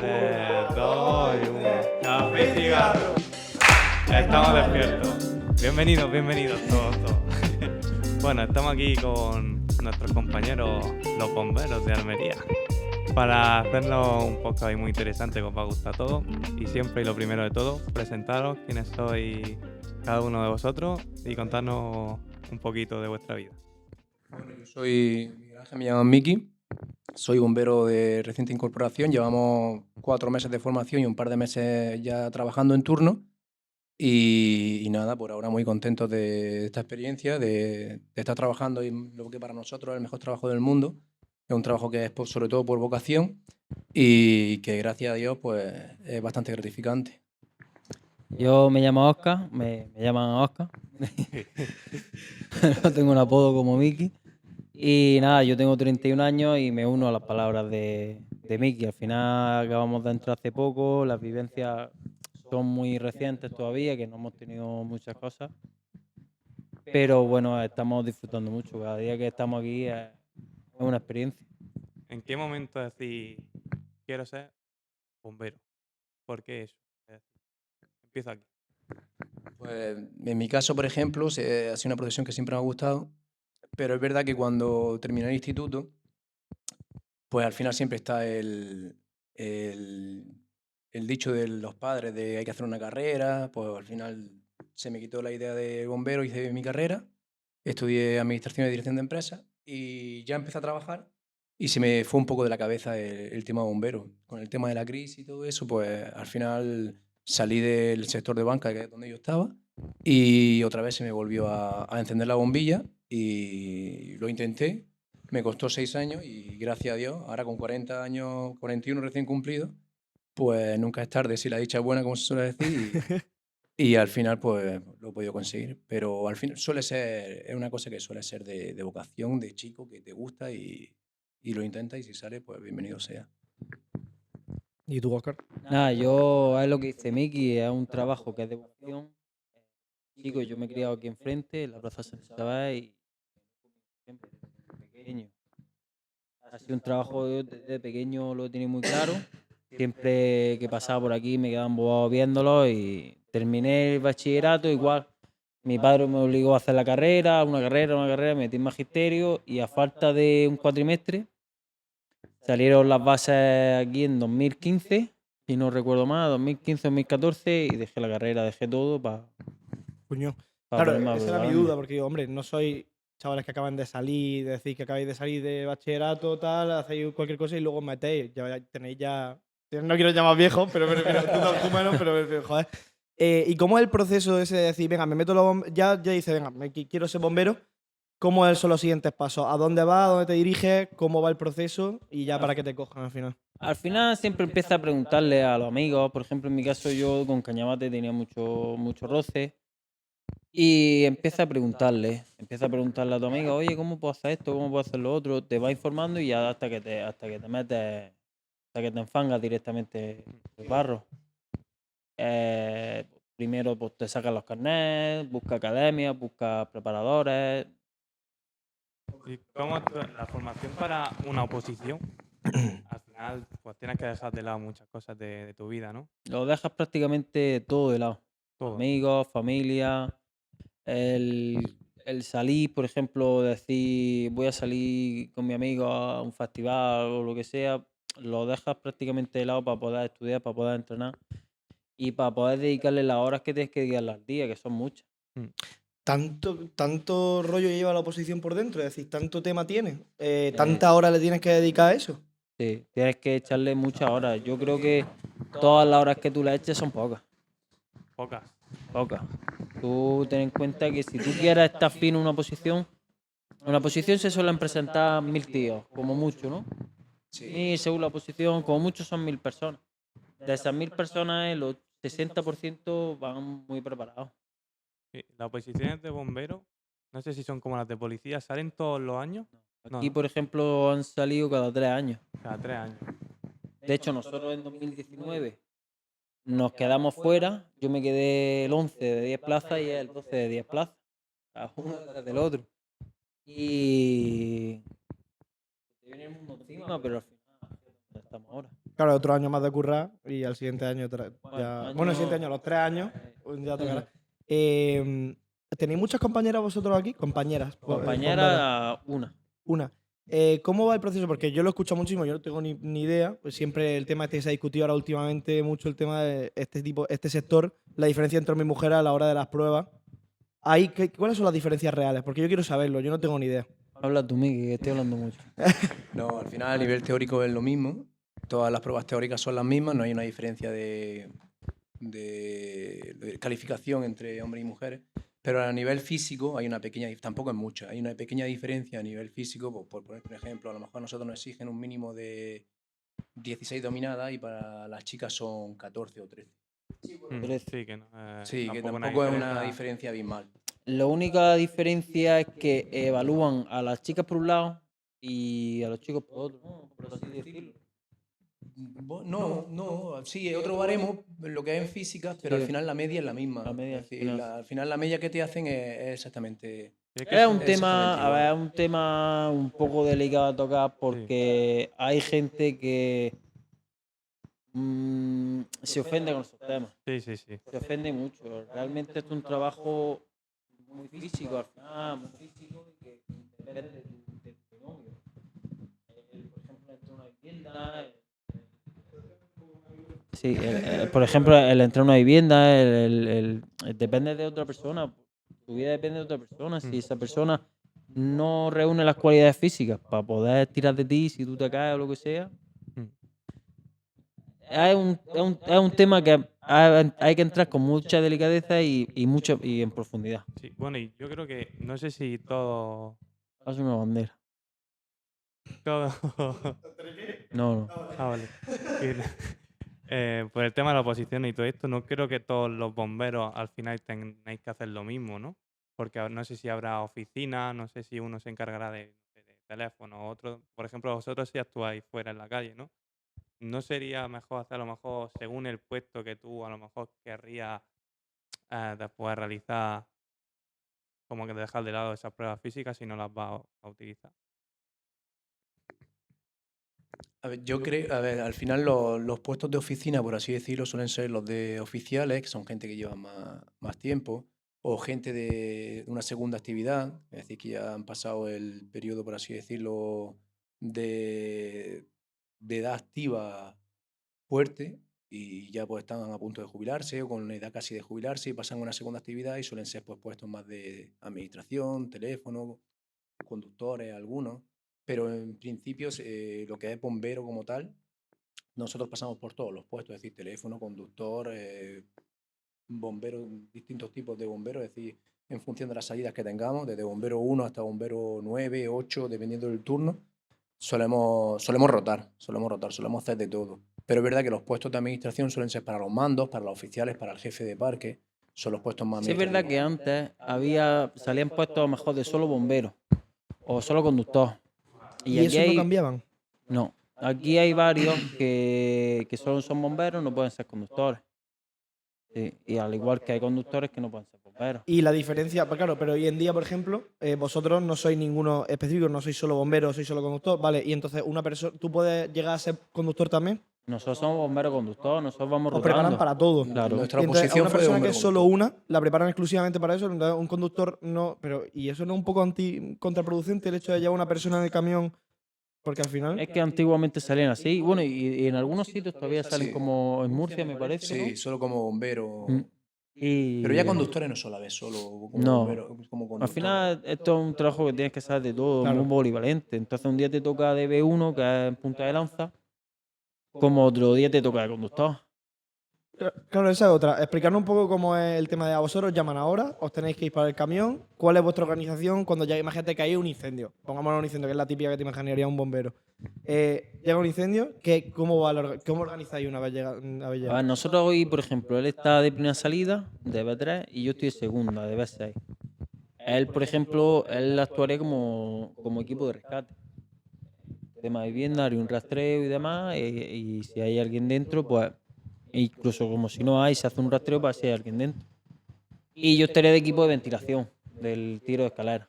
3, 2 y 1. Café y cigarro. Estamos despiertos. Bienvenidos, bienvenidos todos. Bueno, estamos aquí con nuestros compañeros, los bomberos de Almería, para hacernos un podcast muy interesante que os va a gustar a todos. Y siempre, y lo primero de todo, presentaros quiénes sois cada uno de vosotros y contarnos un poquito de vuestra vida. Bueno, yo soy me llamo Miki, soy bombero de reciente incorporación, llevamos cuatro meses de formación y un par de meses ya trabajando en turno. Y, y nada, por ahora muy contentos de esta experiencia, de, de estar trabajando en lo que para nosotros es el mejor trabajo del mundo. Es un trabajo que es por- sobre todo por vocación y que gracias a Dios pues es bastante gratificante. Yo me llamo Oscar, me, me llaman Oscar. no tengo un apodo como Miki. Y nada, yo tengo 31 años y me uno a las palabras de, de Miki. Al final acabamos de entrar hace poco, las vivencias son muy recientes todavía, que no hemos tenido muchas cosas. Pero bueno, estamos disfrutando mucho. Cada día que estamos aquí es, una experiencia. ¿En qué momento decís, quiero ser bombero? ¿Por qué eso? Es decir, Empiezo aquí. Pues en mi caso, por ejemplo, se- ha sido una profesión que siempre me ha gustado, pero es verdad que cuando terminé el instituto, pues al final siempre está el, el, dicho de los padres de hay que hacer una carrera, pues al final se me quitó la idea de bombero, hice mi carrera, estudié administración y dirección de empresas y ya empecé a trabajar y se me fue un poco de la cabeza el, el tema bombero. Con el tema de la crisis y todo eso, pues al final salí del sector de banca, que es donde yo estaba, y otra vez se me volvió a encender la bombilla y lo intenté. Me costó seis años y gracias a Dios, ahora con 40 años, 41 recién cumplidos, pues nunca es tarde si la dicha es buena, como se suele decir. Y, y al final, pues lo he podido conseguir. Pero al final suele ser, es una cosa que suele ser de, de vocación, de chico, que te gusta y, y lo intenta y si sale, pues bienvenido sea. ¿Y tú, Oscar? Nada, yo es lo que dice Miki, es un trabajo que es de vocación. Chicos, yo me he criado aquí enfrente, en la Plaza San Isabel, y siempre desde pequeño. Ha sido un trabajo desde pequeño, lo tenido muy claro. Siempre que pasaba por aquí me quedaba embobado viéndolo y terminé el bachillerato igual. Mi padre me obligó a hacer la carrera, una carrera, una carrera, me metí en magisterio y a falta de un cuatrimestre salieron las bases aquí en 2015, si no recuerdo mal, 2015-2014 y dejé la carrera, dejé todo para para Claro, esa era mi duda, porque digo, hombre, no soy chavales que acaban de salir, de decir que acabáis de salir de bachillerato, tal, hacéis cualquier cosa y luego os metéis. Ya, ya tenéis ya. No quiero llamar viejo, pero me refiero, tú, tú menos, pero me refiero, joder. Eh, ¿Y cómo es el proceso ese de decir, venga, me meto los bom- ya, ya dice, venga, me qui- quiero ser bombero? ¿Cómo son los siguientes pasos? ¿A dónde vas? ¿A dónde te diriges? ¿Cómo va el proceso? Y ya para que te cojan al final. Al final siempre empieza a preguntarle a los amigos, por ejemplo en mi caso yo con Cañamate tenía mucho, mucho roce y empieza a preguntarle, empieza a preguntarle a tu amigo, oye, ¿cómo puedo hacer esto? ¿Cómo puedo hacer lo otro? Te va informando y ya hasta que te, hasta que te metes, hasta que te enfangas directamente el barro. Eh, primero pues te sacas los carnets, busca academias, busca preparadores, ¿Y cómo es la formación para una oposición? Al final, pues tienes que dejar de lado muchas cosas de, de tu vida, ¿no? lo dejas prácticamente todo de lado. Todo. amigos, familia, el, el salir, por ejemplo, decir voy a salir con mi amigo a un festival o lo que sea, lo dejas prácticamente de lado para poder estudiar, para poder entrenar y para poder dedicarle las horas que tienes que dedicarle al día, que son muchas. tanto, tanto rollo lleva la oposición por dentro, es decir, tanto tema tiene, eh, tantas horas le tienes que dedicar a eso. Sí, tienes que echarle muchas horas. Yo creo que todas las horas que tú le eches son pocas. Pocas. Pocas. Tú ten en cuenta que si tú quieres estar fino en una posición, en una posición se suelen presentar mil tíos, como mucho, ¿no? Y según la posición, como mucho son mil personas. De esas mil personas, el 60% van muy preparados. Sí, Las oposiciones de bomberos, no sé si son como las de policía, ¿salen todos los años? No, Aquí, no. por ejemplo, han salido cada tres años. Cada tres años. De hecho, nosotros en 2019 nos quedamos fuera. Yo me quedé el 11 de 10 plazas y el 12 de 10 plazas. A uno detrás del otro. Y. Te viene el mundo encima, pero al final estamos ahora. Claro, otro año más de currar y al siguiente año Bueno, ya. año- Bueno, el siguiente año, los tres años, día tocará. Eh, ¿Tenéis muchas compañeras vosotros aquí? Compañeras. Compañera, una. Una. Eh, ¿Cómo va el proceso? Porque yo lo escucho muchísimo, yo no tengo ni, ni idea. Pues siempre el tema este que se ha discutido ahora últimamente mucho el tema de este tipo, este sector, la diferencia entre hombres y mujeres a la hora de las pruebas. Ahí, ¿qué- ¿Cuáles son las diferencias reales? Porque yo quiero saberlo, yo no tengo ni idea. Habla tú, Miki, que estoy hablando mucho. No, al final a nivel teórico es lo mismo. Todas las pruebas teóricas son las mismas, no hay una diferencia de, de- de calificación entre hombres y mujeres. Pero a nivel físico hay una pequeña, tampoco es mucha, hay una pequeña diferencia a nivel físico. Por, por poner un ejemplo, a lo mejor a nosotros nos exigen un mínimo de 16 dominadas y para las chicas son 14 o 13. Mm, Trece. Sí, que no. eh, Sí, que una tampoco es una diferencia- abismal. La única diferencia es que evalúan a las chicas por un lado y a los chicos por otro, por así decirlo. Bo- No, no, sí, es otro baremo, lo que es en física, pero Sí. al final la media es la misma. La media decir, final. la- al final la media que te hacen es, es exactamente... Sí, es que Es un tema, a ver, un tema un poco delicado a tocar porque hay gente que mm, se ofende con esos temas. Sí, sí, sí. Se ofende mucho. Realmente es un trabajo muy físico, al final, muy físico y que depende de tu, de tu novio. El, por ejemplo, entre una vivienda. Sí, el- el- por ejemplo, el entrar a una vivienda, el, el- depende de otra persona. Tu vida depende de otra persona. Si Mm. esa persona no reúne las cualidades físicas para poder tirar de ti, si tú te caes o lo que sea, Mm. es un, es un, es un tema que hay, hay que entrar con mucha delicadeza y, y, mucho, y en profundidad. Sí, Bueno, y yo creo que no sé si todo. Haz una bandera. todo No, no. Ah, vale. Eh, por el tema de la oposición y todo esto, no creo que todos los bomberos al final tengáis que hacer lo mismo, ¿no? Porque no sé si habrá oficinas, no sé si uno se encargará de, de teléfono, otro. Por ejemplo, vosotros si actuáis fuera en la calle, ¿no? ¿No sería mejor hacer a lo mejor según el puesto que tú a lo mejor querrías eh, después realizar, como que dejar de lado esas pruebas físicas si no las vas a utilizar? A ver, yo creo, a ver, al final los, los puestos de oficina, por así decirlo, suelen ser los de oficiales, que son gente que lleva más, más tiempo, o gente de una segunda actividad, es decir, que ya han pasado el periodo, por así decirlo, de, de edad activa fuerte y ya pues están a punto de jubilarse o con una edad casi de jubilarse y pasan a una segunda actividad y suelen ser pues puestos más de administración, teléfono, conductores, algunos pero en principio eh, lo que es bombero como tal, nosotros pasamos por todos los puestos, es decir, teléfono, conductor, eh, bombero, distintos tipos de bomberos, es decir, en función de las salidas que tengamos, desde bombero 1 hasta bombero 9, 8, dependiendo del turno, solemos, solemos rotar, solemos rotar, solemos hacer de todo. Pero es verdad que los puestos de administración suelen ser para los mandos, para los oficiales, para el jefe de parque, son los puestos más Sí, es verdad que antes había, salían puestos mejor de solo bombero o solo conductor. ¿Y, eso hay- no cambiaban? No, aquí hay varios que, que solo son bomberos, no pueden ser conductores. Sí, y al igual que hay conductores que no pueden ser bomberos. Y la diferencia, pues claro, pero hoy en día, por ejemplo, eh, vosotros no sois ninguno específico, no sois solo bombero, sois solo conductor, ¿vale? Y entonces una persona, ¿tú puedes llegar a ser conductor también? Nosotros somos bomberos conductor, nosotros vamos Os preparan rotando. para todo. Claro. Nuestra entonces, a oposición una fue de persona que bombero es solo una, la preparan exclusivamente para eso, entonces un conductor no, pero ¿y eso no es un poco anti contraproducente el hecho de llevar una persona en el camión? Porque al final Es que antiguamente salían así. Bueno, y, y en algunos sitios todavía salen Sí. como en Murcia, me parece. Sí, ¿no? solo como bombero. Mm. Y Pero ya conductores no solo a vez, solo como No. bombero, como Al conductor. final, esto es un trabajo que tienes que saber de todo, Claro. muy polivalente. Entonces, un día te toca de B1, que es en punta de lanza, como otro día te toca de conductor. Claro, esa es otra. Explicarnos un poco cómo es el tema de a vosotros llaman ahora, os tenéis que ir para el camión, cuál es vuestra organización cuando ya imagínate que hay un incendio. Pongámoslo un incendio, que es la típica que te imaginaría un bombero. Eh, llega un incendio, ¿qué, cómo, va la orga- ¿cómo organizáis una vez llega? una vez A llega? ver, nosotros hoy, por ejemplo, él está de primera salida, de B3, y yo estoy de segunda, de B6. Él, por ejemplo, él actuaría como, como equipo de rescate. Tema de vivienda, haría un rastreo y demás, y, y si hay alguien dentro, pues incluso como si no hay, se hace un rastreo para si hay alguien dentro. Y yo estaría de equipo de ventilación, del tiro de escalera.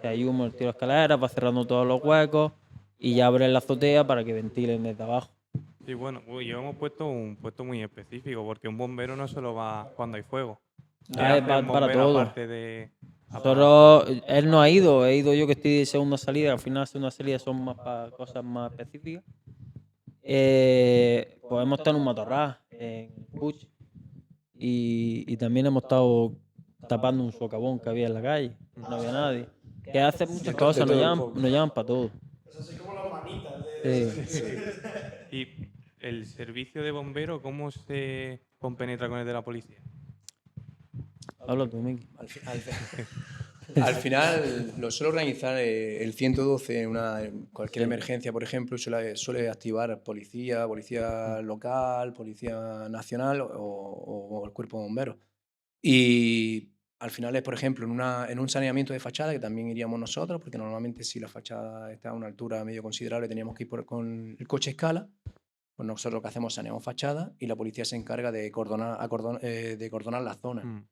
Si hay humo, el tiro de escalera, va cerrando todos los huecos y ya abre la azotea para que ventilen desde abajo. Sí, bueno, yo hemos puesto un puesto muy específico, porque un bombero no solo va cuando hay fuego. ¿Qué Ah, es para todo. aparte de apagar? Nosotros, él no ha ido, he ido yo que estoy de segunda salida, al final segunda salida son más para cosas más específicas. Eh, pues hemos estado en un matorral, en Puch, y, y también hemos estado tapando un socavón que había en la calle, no había nadie. Que hace muchas cosas, nos todo llaman, poco. nos llaman para todo. Sí. ¿Y el servicio de bombero cómo se compenetra con el de la policía? Habla tú, Miki. Al, fi- al fi- al final lo suele organizar eh, el 112 en una, en cualquier emergencia, por ejemplo, suele, suele activar policía, policía local, policía nacional o, o- o el cuerpo de bomberos. Y al final es, por ejemplo, en, una, en un saneamiento de fachada, que también iríamos nosotros, porque normalmente si la fachada está a una altura medio considerable, teníamos que ir por- con el coche escala. Pues nosotros lo que hacemos es saneamos fachada y la policía se encarga de cordonar, acordon- eh, de cordonar la zona. Mm.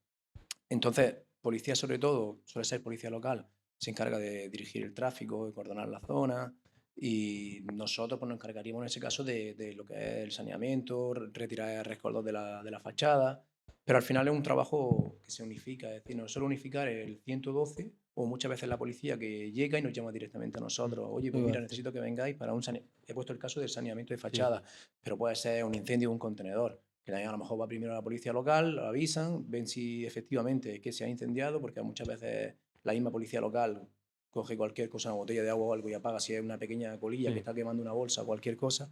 Entonces, policía sobre todo, suele ser policía local, se encarga de dirigir el tráfico, de coordinar la zona y nosotros pues, nos encargaríamos en ese caso de, de lo que es el saneamiento, re- retirar rescoldos de la, de la fachada, pero al final es un trabajo que se unifica, es decir, no solo unificar el 112 o muchas veces la policía que llega y nos llama directamente a nosotros, oye, pues mira, necesito que vengáis para un saneamiento, he puesto el caso del saneamiento de fachada, pero puede ser un incendio de un contenedor, que también a lo mejor va primero a la policía local, lo avisan, ven si efectivamente que se ha incendiado, porque muchas veces la misma policía local coge cualquier cosa, una botella de agua o algo y apaga si es una pequeña colilla Sí. que está quemando una bolsa o cualquier cosa,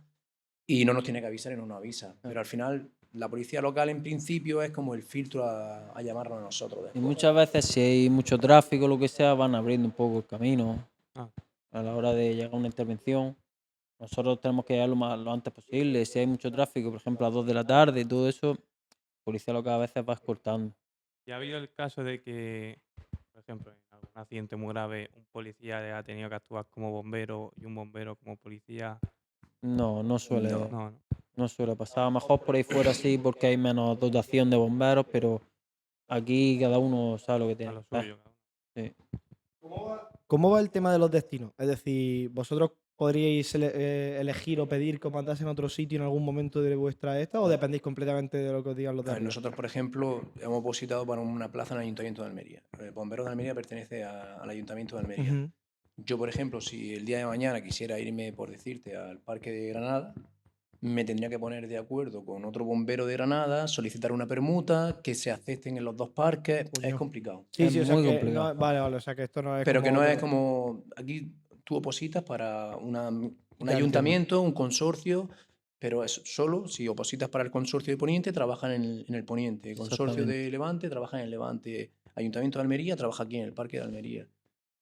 y no nos tiene que avisar y no nos avisa. Pero al final, la policía local en principio es como el filtro a, a llamarnos a nosotros. Y después. muchas veces si hay mucho tráfico o lo que sea, van abriendo un poco el camino Ah. a la hora de llegar a una intervención. Nosotros tenemos que llegar lo, más, lo antes posible. Si hay mucho tráfico, por ejemplo a las 2 de la tarde y todo eso, la policía local a veces va escoltando. ¿Y ha habido el caso de que, por ejemplo, en algún accidente muy grave, un policía ha tenido que actuar como bombero y un bombero como policía? No, no suele, No. No, no. no suele pasar. A lo mejor por ahí fuera sí, porque hay menos dotación de bomberos, pero aquí cada uno sabe lo que A tiene. lo que hacer. suyo. Sí. ¿Cómo va el tema de los destinos? Es decir, ¿vosotros podríais ele- eh, elegir o pedir que os mandasen a otro sitio en algún momento de vuestra esta o dependéis completamente de lo que os digan los de A ver, arriba? nosotros, por ejemplo, hemos opositado para una plaza en el Ayuntamiento de Almería. El bombero de Almería pertenece a- al Ayuntamiento de Almería. Yo, por ejemplo, si el día de mañana quisiera irme, por decirte, al Parque de Granada, me tendría que poner de acuerdo con otro bombero de Granada, solicitar una permuta, que se acepten en los dos parques. Es Coño. complicado. Sí, Es sí, o sea muy que complicado. no- vale, vale, o sea que esto no es Pero que no es como. Aquí tú opositas para una- un ayuntamiento, un consorcio, pero es solo si opositas para el consorcio de Poniente, trabajan en el, en el Poniente. Consorcio de Levante, trabaja en el Levante. Ayuntamiento de Almería, trabaja aquí en el Parque de Almería.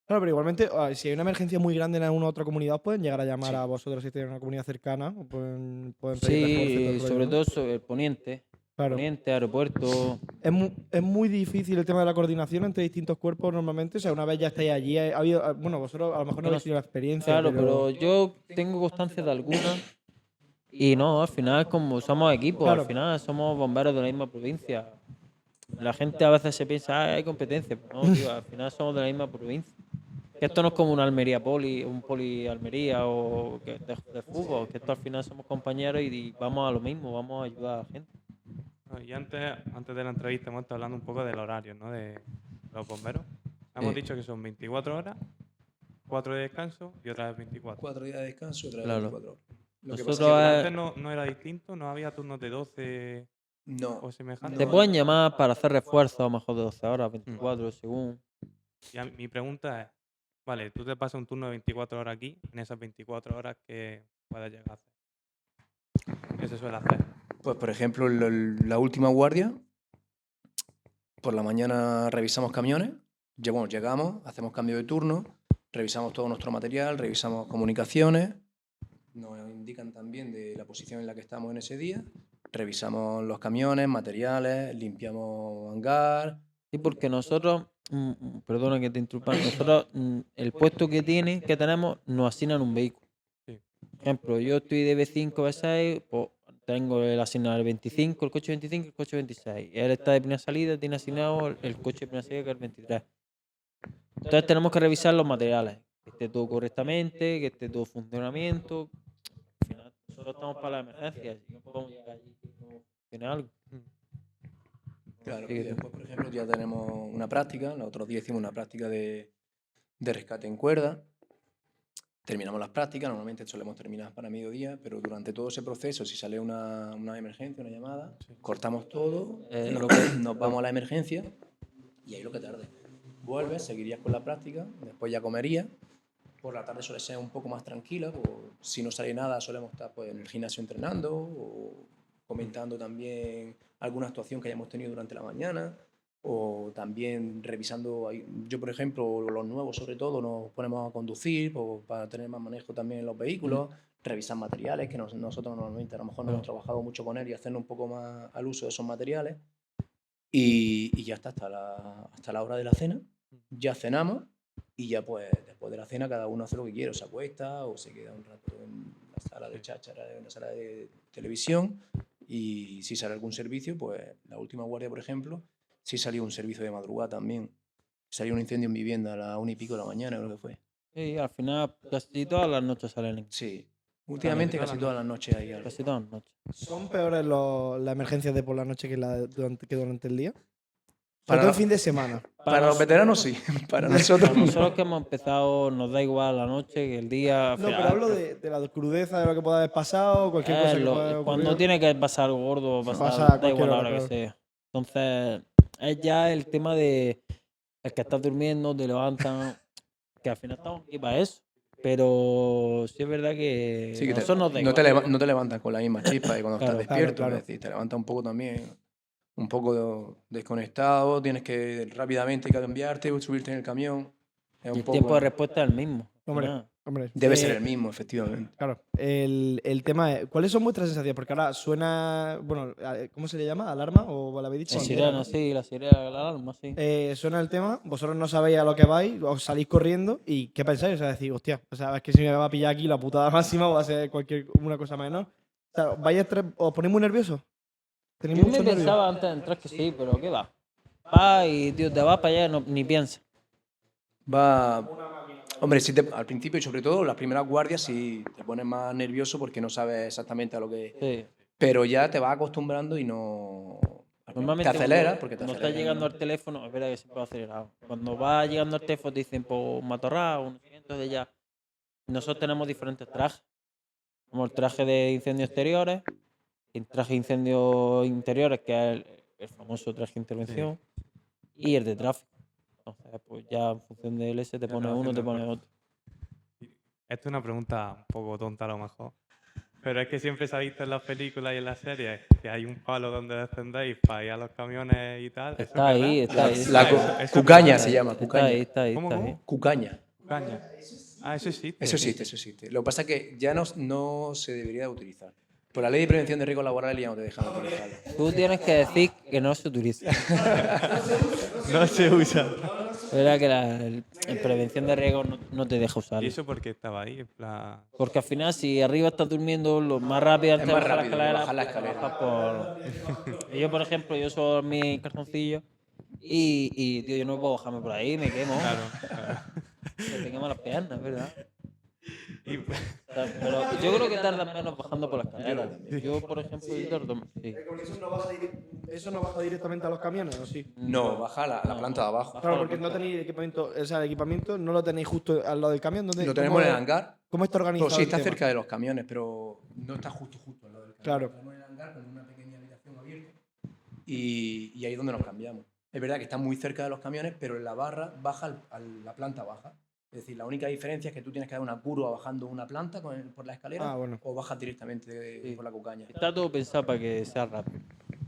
Claro, pero igualmente, ah, si hay una emergencia muy grande en alguna otra comunidad, pueden llegar a llamar Sí. a vosotros si tienen una comunidad cercana. o pueden, pueden pedir Sí, sobre todo sobre el poniente. Claro. Poniente, aeropuerto. Es muy, es muy difícil el tema de la coordinación entre distintos cuerpos normalmente. O sea, una vez ya estáis allí, ha habido, ah, bueno, vosotros a lo mejor no Bueno, habéis tenido la experiencia. Claro, pero yo tengo constancia de algunas. Y no, al final como somos equipos, Claro. al final somos bomberos de la misma provincia. La gente a veces se piensa, ah, hay competencia. pero no, tío, al final somos de la misma provincia. Que esto no es como una Almería Poli, un Poli Almería o que de, de fútbol, que esto al final somos compañeros y, y vamos a lo mismo, vamos a ayudar a la gente. Y antes, antes de la entrevista hemos estado hablando un poco del horario ¿no? de los bomberos. Hemos Eh. dicho que son 24 horas, 4 de descanso y otra vez 24. Cuatro días de descanso, otra vez Claro. 24 horas. Lo que pasa Nosotros es que- Antes no, no era distinto, no había turnos de 12 no, o semejantes. te No. pueden llamar para hacer refuerzos a lo mejor de 12 horas, 24, según. Y a- mi pregunta es, vale, tú te pasas un turno de 24 horas aquí, en esas 24 horas que puedes llegar a hacer. ¿Qué se suele hacer? Pues, por ejemplo, el- el- la última guardia, por la mañana revisamos camiones, bueno, llegamos, hacemos cambio de turno, revisamos todo nuestro material, revisamos comunicaciones, nos indican también de la posición en la que estamos en ese día, revisamos los camiones, materiales, limpiamos hangar, Sí, porque nosotros, mm, mm, perdona que te interrumpa, nosotros mm, el puesto que tiene, que tenemos, nos asignan un vehículo. Por ejemplo, yo estoy de B5, B6, pues tengo el asignado el 25, el coche 25 y el coche 26. Él está de primera salida, tiene asignado el, coche de primera salida que es el 23. Entonces tenemos que revisar los materiales, que esté todo correctamente, que esté todo en funcionamiento. Al final, nosotros estamos para las emergencias. Si no podemos llegar allí, tiene algo. Claro, Sí, y que- después, por ejemplo, ya tenemos una práctica, los otros días hicimos una práctica de, de rescate en cuerda. Terminamos las prácticas, normalmente solemos terminar para mediodía, pero durante todo ese proceso, si sale una, una emergencia, una llamada, cortamos todo, Eh, nos, nos vamos a la emergencia y ahí lo que tarde. Vuelves, seguirías con la práctica, después ya comerías. Por la tarde suele ser un poco más tranquila, pues, si no sale nada solemos estar pues, en el gimnasio entrenando o comentando también alguna actuación que hayamos tenido durante la mañana o también revisando, yo por ejemplo, los nuevos sobre todo, nos ponemos a conducir pues, para tener más manejo también en los vehículos, revisar materiales, que nos- nosotros normalmente a lo mejor no hemos trabajado mucho con él y hacernos un poco más al uso de esos materiales. Y, y ya está, hasta la, hasta la hora de la cena, ya cenamos y ya pues después de la cena cada uno hace lo que quiere, o se acuesta o se queda un rato en la sala de cháchara, en la sala de televisión y si sale algún servicio, pues la última guardia, por ejemplo, sí salió un servicio de madrugada también. Salió un incendio en vivienda a las una y pico de la mañana, creo que fue. Sí, al final casi todas las noches salen. Sí. Últimamente casi todas las noches hay algo. Casi todas las noches. ¿Son peores los- las emergencias de por la noche que, la durante, que durante el día? Para Para todo el fin de semana. Para los nos- veteranos sí, para nosotros Para no. nosotros que hemos empezado nos da igual la noche que el día. No, pero hablo de, de la crudeza, de lo que pueda haber pasado, cualquier es cosa que lo- pueda haber cuando tiene que pasar algo gordo, pasar, Pasa a da igual la hora, hora que sea. Entonces, es ya el tema de el que estás durmiendo, te levantan, que al final estamos aquí para eso. Pero sí es verdad que, Sí, que te- no, te no te levantas con la misma chispa y cuando Claro, estás despierto, claro. es decir, te levantas un poco también, un poco desconectado, tienes que rápidamente cambiarte, subirte en el camión. Es Y el poco, tiempo de respuesta es el mismo. Hombre. Hombre, debe eh, ser el mismo, efectivamente. Claro, el, el tema es, ¿cuáles son vuestras sensaciones? Porque ahora suena, bueno, ¿cómo se le llama? ¿Alarma o la habéis dicho? La sirena, sí, la sirena, la alarma, sí. Eh, suena el tema, vosotros no sabéis a lo que vais, os salís corriendo y ¿qué pensáis? O sea, decir, hostia, o sea, es que si me va a pillar aquí la putada máxima o va a ser cualquier una cosa menor. O sea, ¿vais a ¿os ponéis muy nerviosos? ¿Tenéis Yo me nervio? pensaba antes de entrar que sí, pero ¿qué va? Va y, tío, te vas para allá y no, ni piensa. Va. Hombre, si te- al principio y sobre todo las primeras guardias sí te pones más nervioso porque no sabes exactamente a lo que. Sí. Pero ya te vas acostumbrando y no. Normalmente te aceleras cuando- porque te cuando estás llegando al teléfono, es verdad que siempre va acelerado. Cuando vas llegando al teléfono te dicen, pues, matorral, no sé qué, entonces ya. Nosotros tenemos diferentes trajes. Como el traje de incendios exteriores, el traje de incendios interiores, que es el, el famoso traje de intervención, y el de tráfico. Entonces, pues ya en función del ese te pone uno, te pone el otro. Esto es una pregunta un poco tonta a lo mejor. Pero es que siempre se ha visto en las películas y en las series que hay un palo donde descendéis para ir a los camiones y tal. ¿Eso Está es ahí, verdad? está ahí. La cu- cucaña se llama, Está cucaña. ahí, está ahí, ¿Cómo, está ahí. cómo? Cucaña. Cucaña. Ah, eso existe. Eso existe, eso existe. Lo que pasa es que ya no, no se debería de utilizar. Por la ley de prevención de riesgos laborales ya no te dejan utilizarlo. Tú tienes que decir que no se utiliza. No se usa. Es verdad que la, el- en prevención de riesgos no, no te deja ¿Y usarlo. eso porque estaba ahí? En plan... Porque al final, si arriba estás durmiendo, lo más rápido antes de más bajar la rápido, escalera, bajar la escalera. bajas por- yo, por ejemplo, yo suelo dormir en calzoncillos y, y, tío, yo no puedo bajarme por ahí, me quemo. Claro, claro. Me quemo las piernas, ¿verdad? Y, Pero yo creo que tardan menos bajando por la escalera. Yo, por ejemplo, yo tardo sí. ¿Eso no, baja ¿Eso no baja directamente a los camiones o sí? No, baja la, la planta de abajo. Claro, porque no tenéis equipamiento, o sea, el equipamiento no lo tenéis justo al lado del camión. ¿dónde- Lo tenemos en el hangar. ¿Cómo está organizado? Pero sí el está tema? cerca de los camiones, pero no está justo, justo al lado del camión. Claro. Lo tenemos en el hangar con una pequeña habitación abierta y, y ahí es donde nos cambiamos. Es verdad que está muy cerca de los camiones, pero en la barra baja al- a la planta baja. Es decir, la única diferencia es que tú tienes que dar una curva bajando una planta con el- por la escalera Ah, bueno. o bajas directamente de- Sí. por la cucaña. Está todo pensado para que sea rápido.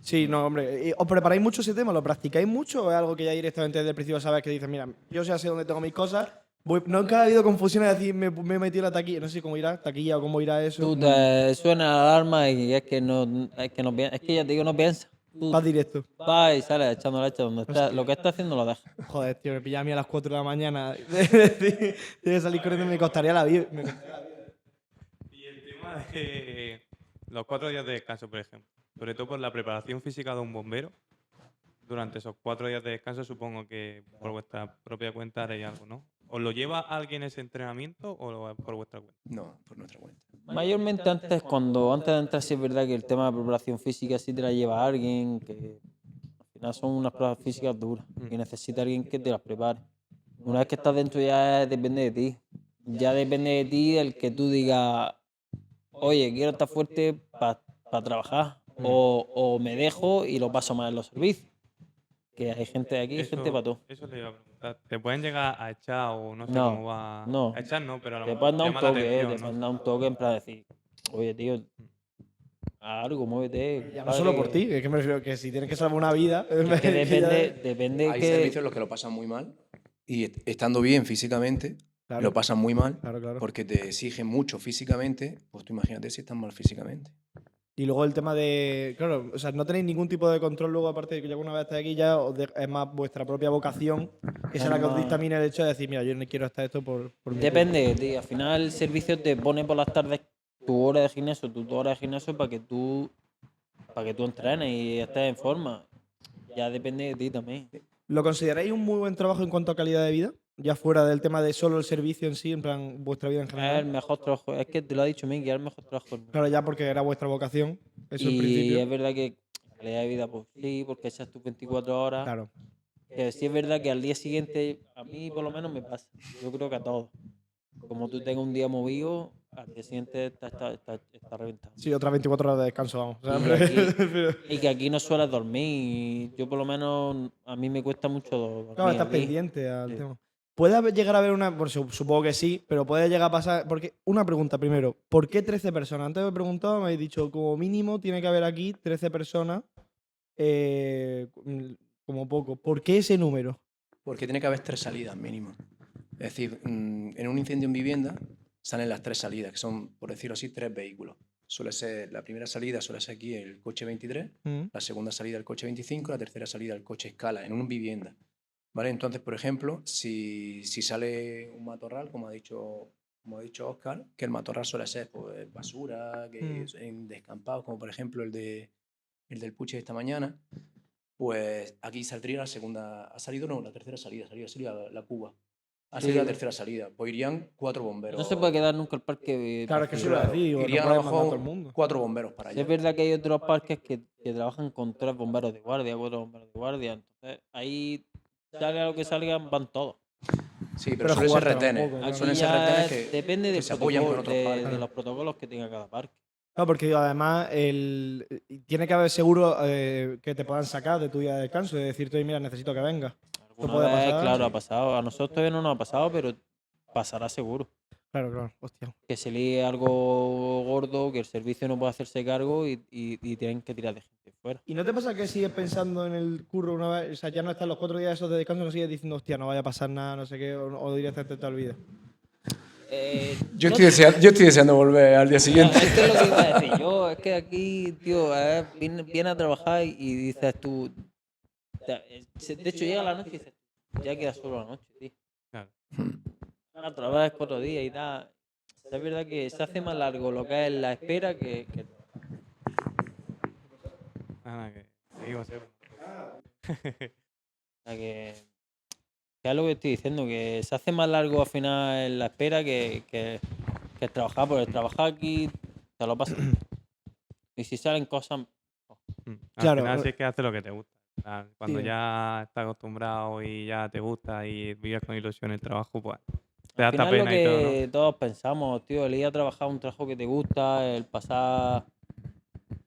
Sí, no, hombre. ¿y ¿Os preparáis mucho ese tema? ¿Lo practicáis mucho o es algo que ya directamente desde el principio sabes que dices, mira, yo ya sé dónde tengo mis cosas? Voy, nunca ha habido confusiones de decir, me, me he metido la taquilla, no sé cómo irá, taquilla o cómo irá eso. Tú te suena la alarma y es que no, es que no es que ya te digo, no piensas. Tú Vas directo. vas y sales echando leche donde está. Lo que está haciendo lo dejas. Joder, tío, me pilla a mí a las 4 de la mañana. de de salir corriendo me costaría la vida. me costaría la vida. y el tema de los cuatro días de descanso, por ejemplo. Sobre todo por la preparación física de un bombero. Durante esos cuatro días de descanso supongo que por vuestra propia cuenta haréis algo, ¿no? ¿Os lo lleva alguien ese entrenamiento o lo es por vuestra cuenta? No, por nuestra cuenta. Mayormente antes, cuando antes de entrar, sí es verdad que el tema de preparación física sí te la lleva alguien, que al final son unas pruebas físicas duras y Mm. necesita alguien que te las prepare. Una vez que estás dentro ya depende de ti. Ya depende de ti el que tú digas, oye, quiero estar fuerte para trabajar Mm. o, o me dejo y lo paso más en los servicios. Que hay gente de aquí, hay gente para todo. Eso le iba a preguntar. ¿Te pueden llegar a echar o no sé No, cómo va? no. A echar no, pero a lo Te mejor pueden dar un toque, eh, atención, te dar un toque en plan decir, oye, tío, algo, muévete. Ya no solo por ti, es que me refiero que si tienes que salvar una vida. que depende, depende Hay que... servicios en los que lo pasan muy mal y est- estando bien físicamente, Claro, lo pasan muy mal claro, claro. porque te exigen mucho físicamente. Pues tú imagínate si estás mal físicamente. Y luego el tema de. Claro, o sea, no tenéis ningún tipo de control luego, aparte de que ya una vez estáis aquí, ya os de- es más vuestra propia vocación, que es la que os dictamina el hecho de decir, mira, yo no quiero estar esto por. por mi Depende de ti. Al final el servicio te pone por las tardes tu hora de gimnasio, tu hora de gimnasio para que tú para que tú entrenes y estés en forma. Ya depende de ti también. ¿Lo consideráis un muy buen trabajo en cuanto a calidad de vida? Ya fuera del tema de solo el servicio en sí, en plan, vuestra vida en Es el general. mejor trabajo. Es que te lo ha dicho Miki, es el mejor trabajo. Claro, ya porque era vuestra vocación, eso y principio. es verdad que calidad de vida, pues sí, porque echas tus 24 horas. Claro. Que sí es verdad que al día siguiente, a mí por lo menos me pasa. Yo creo que a todos. Como tú tengas un día movido, al día siguiente está, está, está, está reventado. Sí, otras 24 horas de descanso, vamos. Y aquí- Y que aquí no sueles dormir. Yo por lo menos, a mí me cuesta mucho dormir. Claro, estás pendiente al Sí. tema. ¿Puede llegar a haber una.? Su- supongo que sí, pero puede llegar a pasar. Porque, una pregunta primero. ¿Por qué 13 personas? Antes me he preguntado, me habéis dicho, como mínimo tiene que haber aquí 13 personas. eh, mm, como poco. ¿Por qué ese número? Porque tiene que haber tres salidas mínimo. Es decir, mm, en un incendio en vivienda salen las tres salidas, que son, por decirlo así, tres vehículos. Suele ser, la primera salida suele ser aquí el coche 23, Mm, la segunda salida el coche 25, la tercera salida el coche escala, en una vivienda. ¿Vale? Entonces, por ejemplo, si, si sale un matorral, como ha dicho, como ha dicho Oscar, que el matorral suele ser pues, basura, que Mm. es en descampados, como por ejemplo el, de, el del Puche de esta mañana, pues aquí saldría la segunda, ha salido no, la tercera salida, salida, sería la, la Cuba. Ha Sí. salido la tercera salida, pues irían cuatro bomberos. No se puede quedar nunca el parque. Claro, es que eso decir, digo, no irían a lo mejor cuatro bomberos para allá. es verdad que hay otros parques que, que trabajan con tres bomberos de guardia, cuatro bomberos de guardia. Entonces, ahí salga lo que salga, van todos. Sí, pero, Pero suelen ser retenes. poco, Aquí claro. Suelen ser ya retenes que, depende que del se apoyan con otros de, parques. de los protocolos que tenga cada parque. Claro, porque además el, tiene que haber seguro eh, que te puedan sacar de tu día de descanso y decirte, "Oye, mira, necesito que vengas. Puede vez, pasar, claro, sí. ha pasado. A nosotros todavía no nos ha pasado, pero pasará seguro. Claro, claro, hostia. Que se líe algo gordo, que el servicio no pueda hacerse cargo y, y- y tienen que tirar de gente fuera. ¿Y no te pasa que sigues pensando en el curro una vez? O sea, ya no están los cuatro días esos de descanso, no sigues diciendo, hostia, no vaya a pasar nada, no sé qué, o, o directamente te olvides. Eh, Yo, estoy deseando, yo estoy deseando volver al día siguiente. es que es lo que iba a decir yo, es que aquí, tío, eh, viene, viene a trabajar y dices tú. eh, De hecho, llega la noche y dices, ya queda solo la noche, tío. Claro. Otra vez cuatro días y tal. Es verdad que se hace más largo lo que es la espera que. que- Nada, que seguimos, seguimos. o sea, que, que es lo que estoy diciendo, que se hace más largo al final la espera que, que, que el trabajar, porque el trabajar aquí te lo pasas. y si salen cosas. Mm. Al Claro, final eh. sí es que hace lo que te gusta. Cuando Sí. ya estás acostumbrado y ya te gusta y vives con ilusión el trabajo, pues te da lo pena y todo, ¿no? que todos pensamos, tío, el ir a trabajar un trabajo que te gusta, el pasar.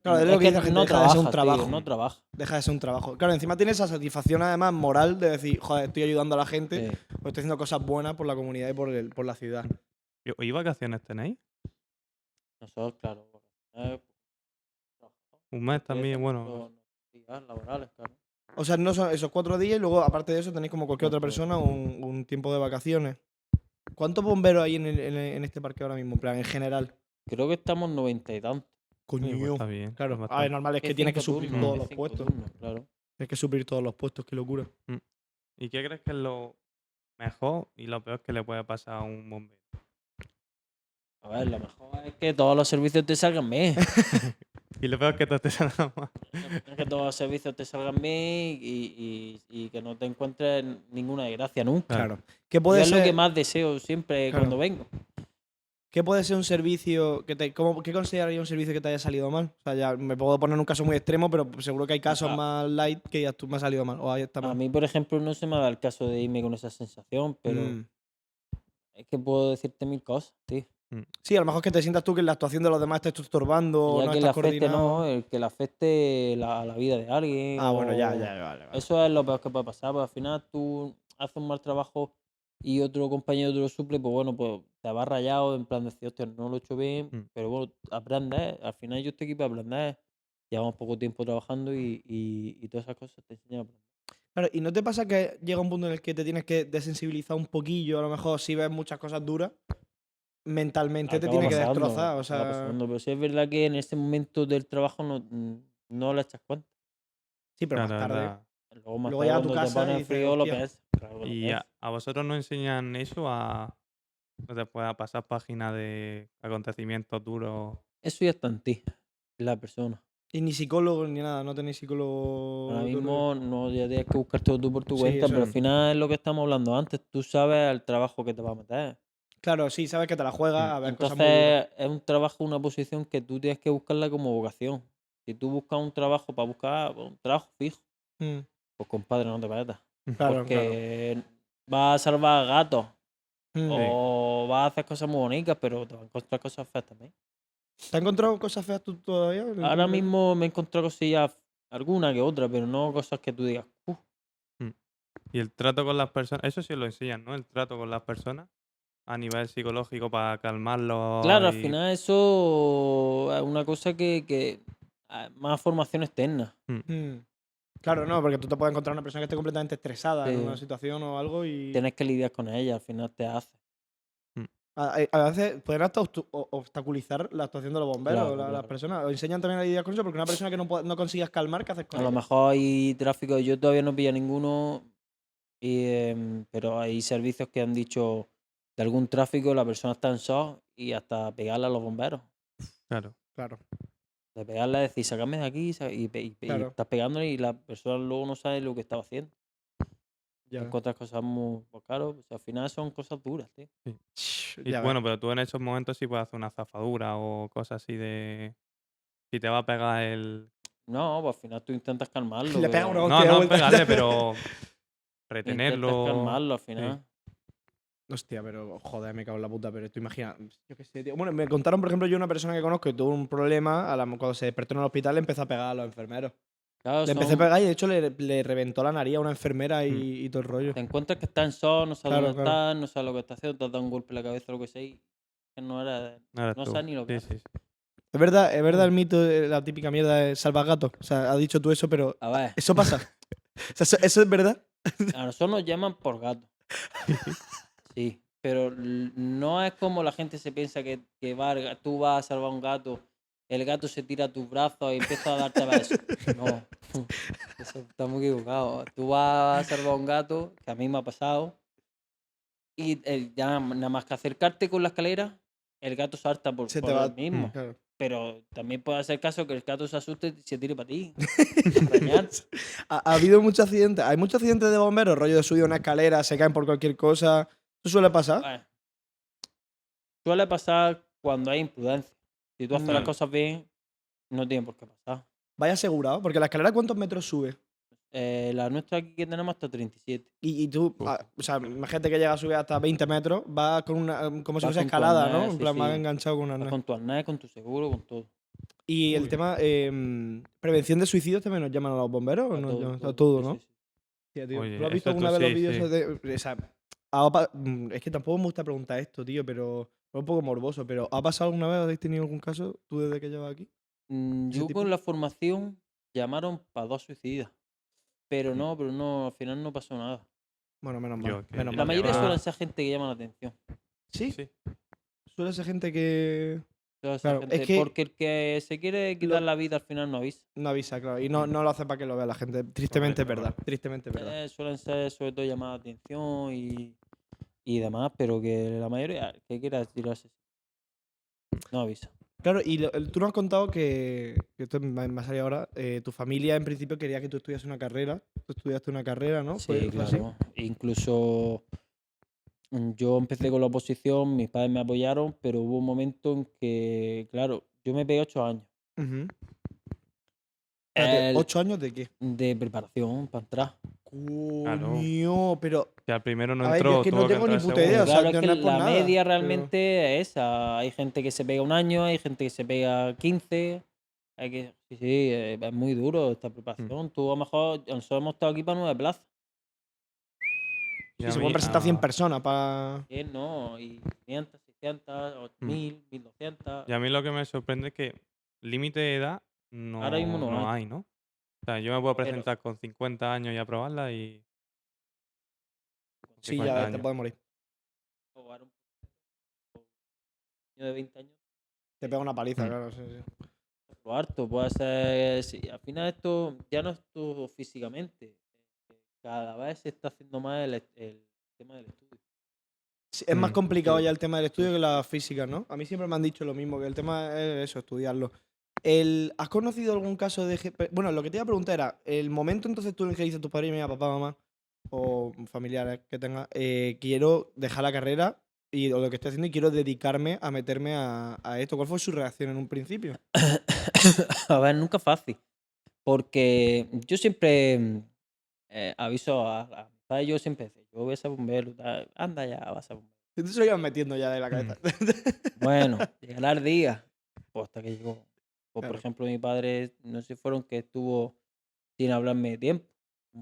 Claro, es Es lo que que dice la gente, no deja de ser un tío, trabajo. no trabaja. Deja de ser un trabajo. Claro, encima tienes esa satisfacción además moral de decir, joder, estoy ayudando a la gente, Sí. o estoy haciendo cosas buenas por la comunidad y por, el, por la ciudad. ¿Y, y vacaciones tenéis? Nosotros, claro. eh, Un mes también, bueno. laborales, claro. O sea, no son esos cuatro días y luego, aparte de eso, tenéis como cualquier otra persona un, un tiempo de vacaciones. ¿Cuántos bomberos hay en, el- en el- en este parque ahora mismo? En plan, en general. Creo que estamos noventa y tantos. sí, pues Coño. está bien. Claro, es a ver, normal es que tienes que suplir turnos, todos es los puestos. turnos, claro. Tienes que suplir todos los puestos, qué locura. ¿Y qué crees que es lo mejor y lo peor que le puede pasar a un bombero? A ver, lo mejor es que todos los servicios te salgan bien. Y lo peor es que todo te salga mal. Es que todos los servicios te salgan bien y, y- y que no te encuentres ninguna desgracia nunca. Claro. ¿Qué Y puede, es ser, lo que más deseo siempre Claro. cuando vengo. ¿Qué puede ser un servicio que te. ¿cómo, ¿Qué consideraría un servicio que te haya salido mal? O sea, ya me puedo poner un caso muy extremo, pero seguro que hay casos Ah. más light que ya tú me ha salido mal. O ahí está A mal. mí, por ejemplo, no se me da el caso de irme con esa sensación, pero Mm. es que puedo decirte mil cosas, tío. Sí, a lo mejor es que te sientas tú que la actuación de los demás te estás estorbando o ya no que le estás afecte, no, el que le afecte la, la vida de alguien. Ah, bueno, ya, ya, vale, vale. Eso es lo peor que puede pasar, porque al final tú haces un mal trabajo y otro compañero te lo suple, pues bueno, pues te va rayado en plan de decir, hostia, no lo he hecho bien, Mm. pero bueno, aprendes, al final yo estoy aquí para aprender, llevamos poco tiempo trabajando y, y, y todas esas cosas te enseñan a aprender. Claro, ¿y no te pasa que llega un punto en el que te tienes que desensibilizar un poquillo? A lo mejor si ves muchas cosas duras, mentalmente te tiene que pasando, destrozar. O sea, pasando, pero sí es verdad que en ese momento del trabajo no, no le echas cuenta. sí, pero Claro, más tarde. Luego más Luego tarde a tu cuando te casa y frío lo ves. claro que lo Y a, a vosotros no enseñan eso a. No te pueda pasar página de acontecimientos duros. Eso ya está en ti, la persona. Y ni psicólogo ni nada, no tenéis psicólogo. Ahora mismo no, ya tienes que buscar todo tú por tu Sí, cuenta, pero es. al final es lo que estamos hablando antes. Tú sabes el trabajo que te va a meter. Claro, sí, sabes que te la juegas Mm. a ver cosas muy. Entonces es un trabajo, una posición que tú tienes que buscarla como vocación. Si tú buscas un trabajo para buscar pues, un trabajo fijo, Mm, pues compadre, no te metas. Claro, claro. porque vas a salvar gatos Mm. o vas a hacer cosas muy bonitas, pero te vas a encontrar cosas feas también. ¿Te has encontrado cosas feas tú todavía? Ahora mismo me he encontrado cosillas, alguna que otra, pero no cosas que tú digas, "Uf, Y el trato con las personas. Eso sí lo enseñan, ¿no? El trato con las personas. A nivel psicológico para calmarlos. Claro, al final eso es una cosa que, que ah, más formación externa. Mm. Claro, no, porque tú te puedes encontrar una persona que esté completamente estresada en una situación o algo y. Tienes que lidiar con ella, al final te hace. A, a veces pueden hasta o- obstaculizar la actuación de los bomberos, Claro, la- las claro. personas. O enseñan también a lidiar con eso, porque una persona que no, no consigas calmar, ¿qué haces con A lo mejor hay tráfico, yo todavía no pilla ninguno, y, em, pero hay servicios que han dicho de algún tráfico, la persona está en shock y hasta pegarle a los bomberos. Claro. Claro. De pegarle, decir, sácame de aquí, y, y y estás pegándole y la persona luego no sabe lo que estaba haciendo. Ya. Encuentras cosas muy, pues claro, pues al final son cosas duras, tío. Y Ya ves. bueno, pero tú en esos momentos sí puedes hacer una zafadura o cosas así de. Si te va a pegar el. No, pues al final tú intentas calmarlo. Le pega pero- una No, no pegarle, pero. Intentas Retenerlo. calmarlo al final. Hostia, pero joder, me cago en la puta, pero tú imaginas, yo qué sé, tío. Bueno, me contaron, por ejemplo, yo una persona que conozco que tuvo un problema, a la- cuando se despertó en el hospital le empezó a pegar a los enfermeros. Claro, Le empecé a son- pegar y de hecho le, le reventó la nariz a una enfermera y, y todo el rollo. Te encuentras que está en shock, no sabes Claro, dónde claro. está, no sabes lo que está haciendo, te has dado un golpe en la cabeza o lo que sea y que no era. No eres No tú. sabes ni lo que Sí, hace. sí, sí. Es verdad, es verdad el mito, de la típica mierda de salvagatos. O sea, has dicho tú eso, pero A ver, eso pasa. O sea, eso, eso es verdad. a nosotros nos llaman por gato. Sí, pero no es como la gente se piensa que, que va tú vas a salvar un gato, el gato se tira a tus brazos y empieza a darte besos. No, eso está muy equivocado. Tú vas a salvar un gato, que a mí me ha pasado, y el- ya nada más que acercarte con la escalera, el gato salta por, Se por te va. el mismo. Claro. Pero también puede hacer caso que el gato se asuste y se tire para ti. a. Ha, ha habido muchos accidentes. Hay muchos accidentes de bomberos, rollo de subir una escalera, se caen por cualquier cosa. ¿Eso suele pasar? Bueno, Suele pasar cuando hay imprudencia. Si tú haces las Claro. cosas bien, no tiene por qué pasar. Vaya asegurado, porque la escalera, ¿cuántos metros sube? Eh, la nuestra aquí que tenemos hasta 37. Y, y tú, ah, o sea, imagínate que llega a subir hasta 20 metros, va con una, como si fuese escalada, arnés, ¿no? En sí, plan, sí. enganchado con un Vas arnés. Con tu arnés, con tu seguro, con todo. Y el tema, em, prevención de suicidios también nos llaman a los bomberos, ¿o A no? todo, Llaman? A todo, todo, ¿no? sí, tío. Oye, ¿Tú has visto alguna vez los vídeos de. O sea, ha mm, es que tampoco me gusta preguntar esto, tío, pero es un poco morboso. Pero ¿ha pasado alguna vez? ¿Habéis tenido algún caso tú desde que llevas aquí? Mm, Yo tipo. con la formación llamaron para dos suicidas. Pero no, pero no, al final no pasó nada. Bueno, menos mal. Yo que menos La mal. mayoría suelen ser gente que llama la atención. Sí, Sí. suele ser gente que Suele ser Claro, es gente- que Porque el que se quiere quitar la vida al final no avisa. no avisa, claro. Y no, no lo hace para que lo vea la gente. Tristemente es verdad. Tristemente es verdad. Eh, suelen ser sobre todo llamadas de atención y, y demás, pero que la mayoría que quiera tirarse no avisa. Claro, y lo- tú nos has contado que, que esto me ha salido ahora, eh, tu familia en principio quería que tú estudiases una carrera. Tú estudiaste una carrera, ¿no? Sí, claro. Incluso mm, yo empecé con la oposición, mis padres me apoyaron, pero hubo un momento en que, claro, yo me pegué ocho años El- ¿Ocho años de qué? de preparación para entrar. Coño, pero Que al primero no A ver, yo entró, es que no tuvo que tengo ni puta idea, o sea, Claro, es no- que no es la nada, media pero- realmente es esa. Hay gente que se pega un año, hay gente que se pega 15. Hay que, sí, sí, eh, es muy duro Mm. esta preparación. Tú a lo mejor, nosotros hemos estado aquí para nueve plazas. Y se pueden presentar 100 ah, personas para... 100 no, y 500, 600, o Mm. 1000, 1200. Y a mí lo que me sorprende es que límite de edad no, Ahora mismo no hay. hay, ¿no? O sea, yo me puedo Pero- presentar con 50 años y aprobarla y... Sí, 50 ya te puedes morir. jugar un niño de 20 años Te pega una paliza, Mm. claro. Sí, sí. lo harto puede ser sí, al final esto ya no es todo físicamente eh, cada vez se está haciendo más el, el tema del estudio Sí, es más Mm, complicado ya el tema del estudio que la física, ¿no? A mí siempre me han dicho lo mismo, que el tema es eso, estudiarlo. El, ¿Has conocido algún caso de... Bueno, lo que te iba a preguntar era, el momento entonces tú en que dices a tu padre, mira, papá, mamá, o familiares que tengas, eh, quiero dejar la carrera y o lo que estoy haciendo y quiero dedicarme a meterme a, a esto. ¿Cuál fue su reacción en un principio? a ver nunca fácil porque yo siempre mm, eh, aviso a, a padres, yo siempre decía yo voy a ser bombero anda ya vas a ser bombero se lo ibas metiendo ya de la cabeza. Bueno, llegará el día. Pues hasta que llegó. O Claro. por ejemplo, mi padre, no sé si fueron que estuvo sin hablarme tiempo.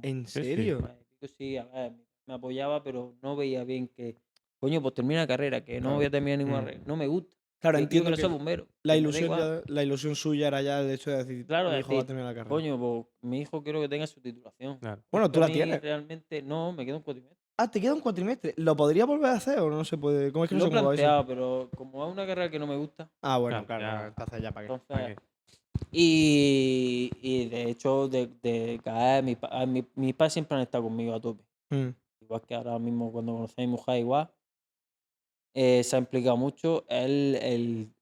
¿En sí. serio? Pues, sí, a ver, me apoyaba, pero no veía bien que, coño, pues termina la carrera, que no voy a terminar ninguna Mm. carrera. No me gusta. Claro, Yo entiendo que no soy bombero. la ilusión, ya- la ilusión suya era ya el hecho de decir, Claro, mi hijo va a decir, terminar la carrera. Coño, pues mi hijo quiero que tenga su titulación. Claro. Bueno, tú la tienes. Realmente no, me quedo un cuatrimestre. Ah, te queda un cuatrimestre. ¿Lo podría volver a hacer o no se puede? ¿Cómo es que no Lo he sé cómo va eso? planteado, pero como es una carrera que no me gusta, Ah, bueno, Claro, claro, ya. entonces ya para qué. entonces ¿Para qué? Y, y de hecho, de, de caer, mi, pa- a mi- mis padres siempre han estado conmigo a tope. Mm, Igual que ahora mismo cuando conocí a mi mujer, igual. eh, se ha implicado mucho. Él, el...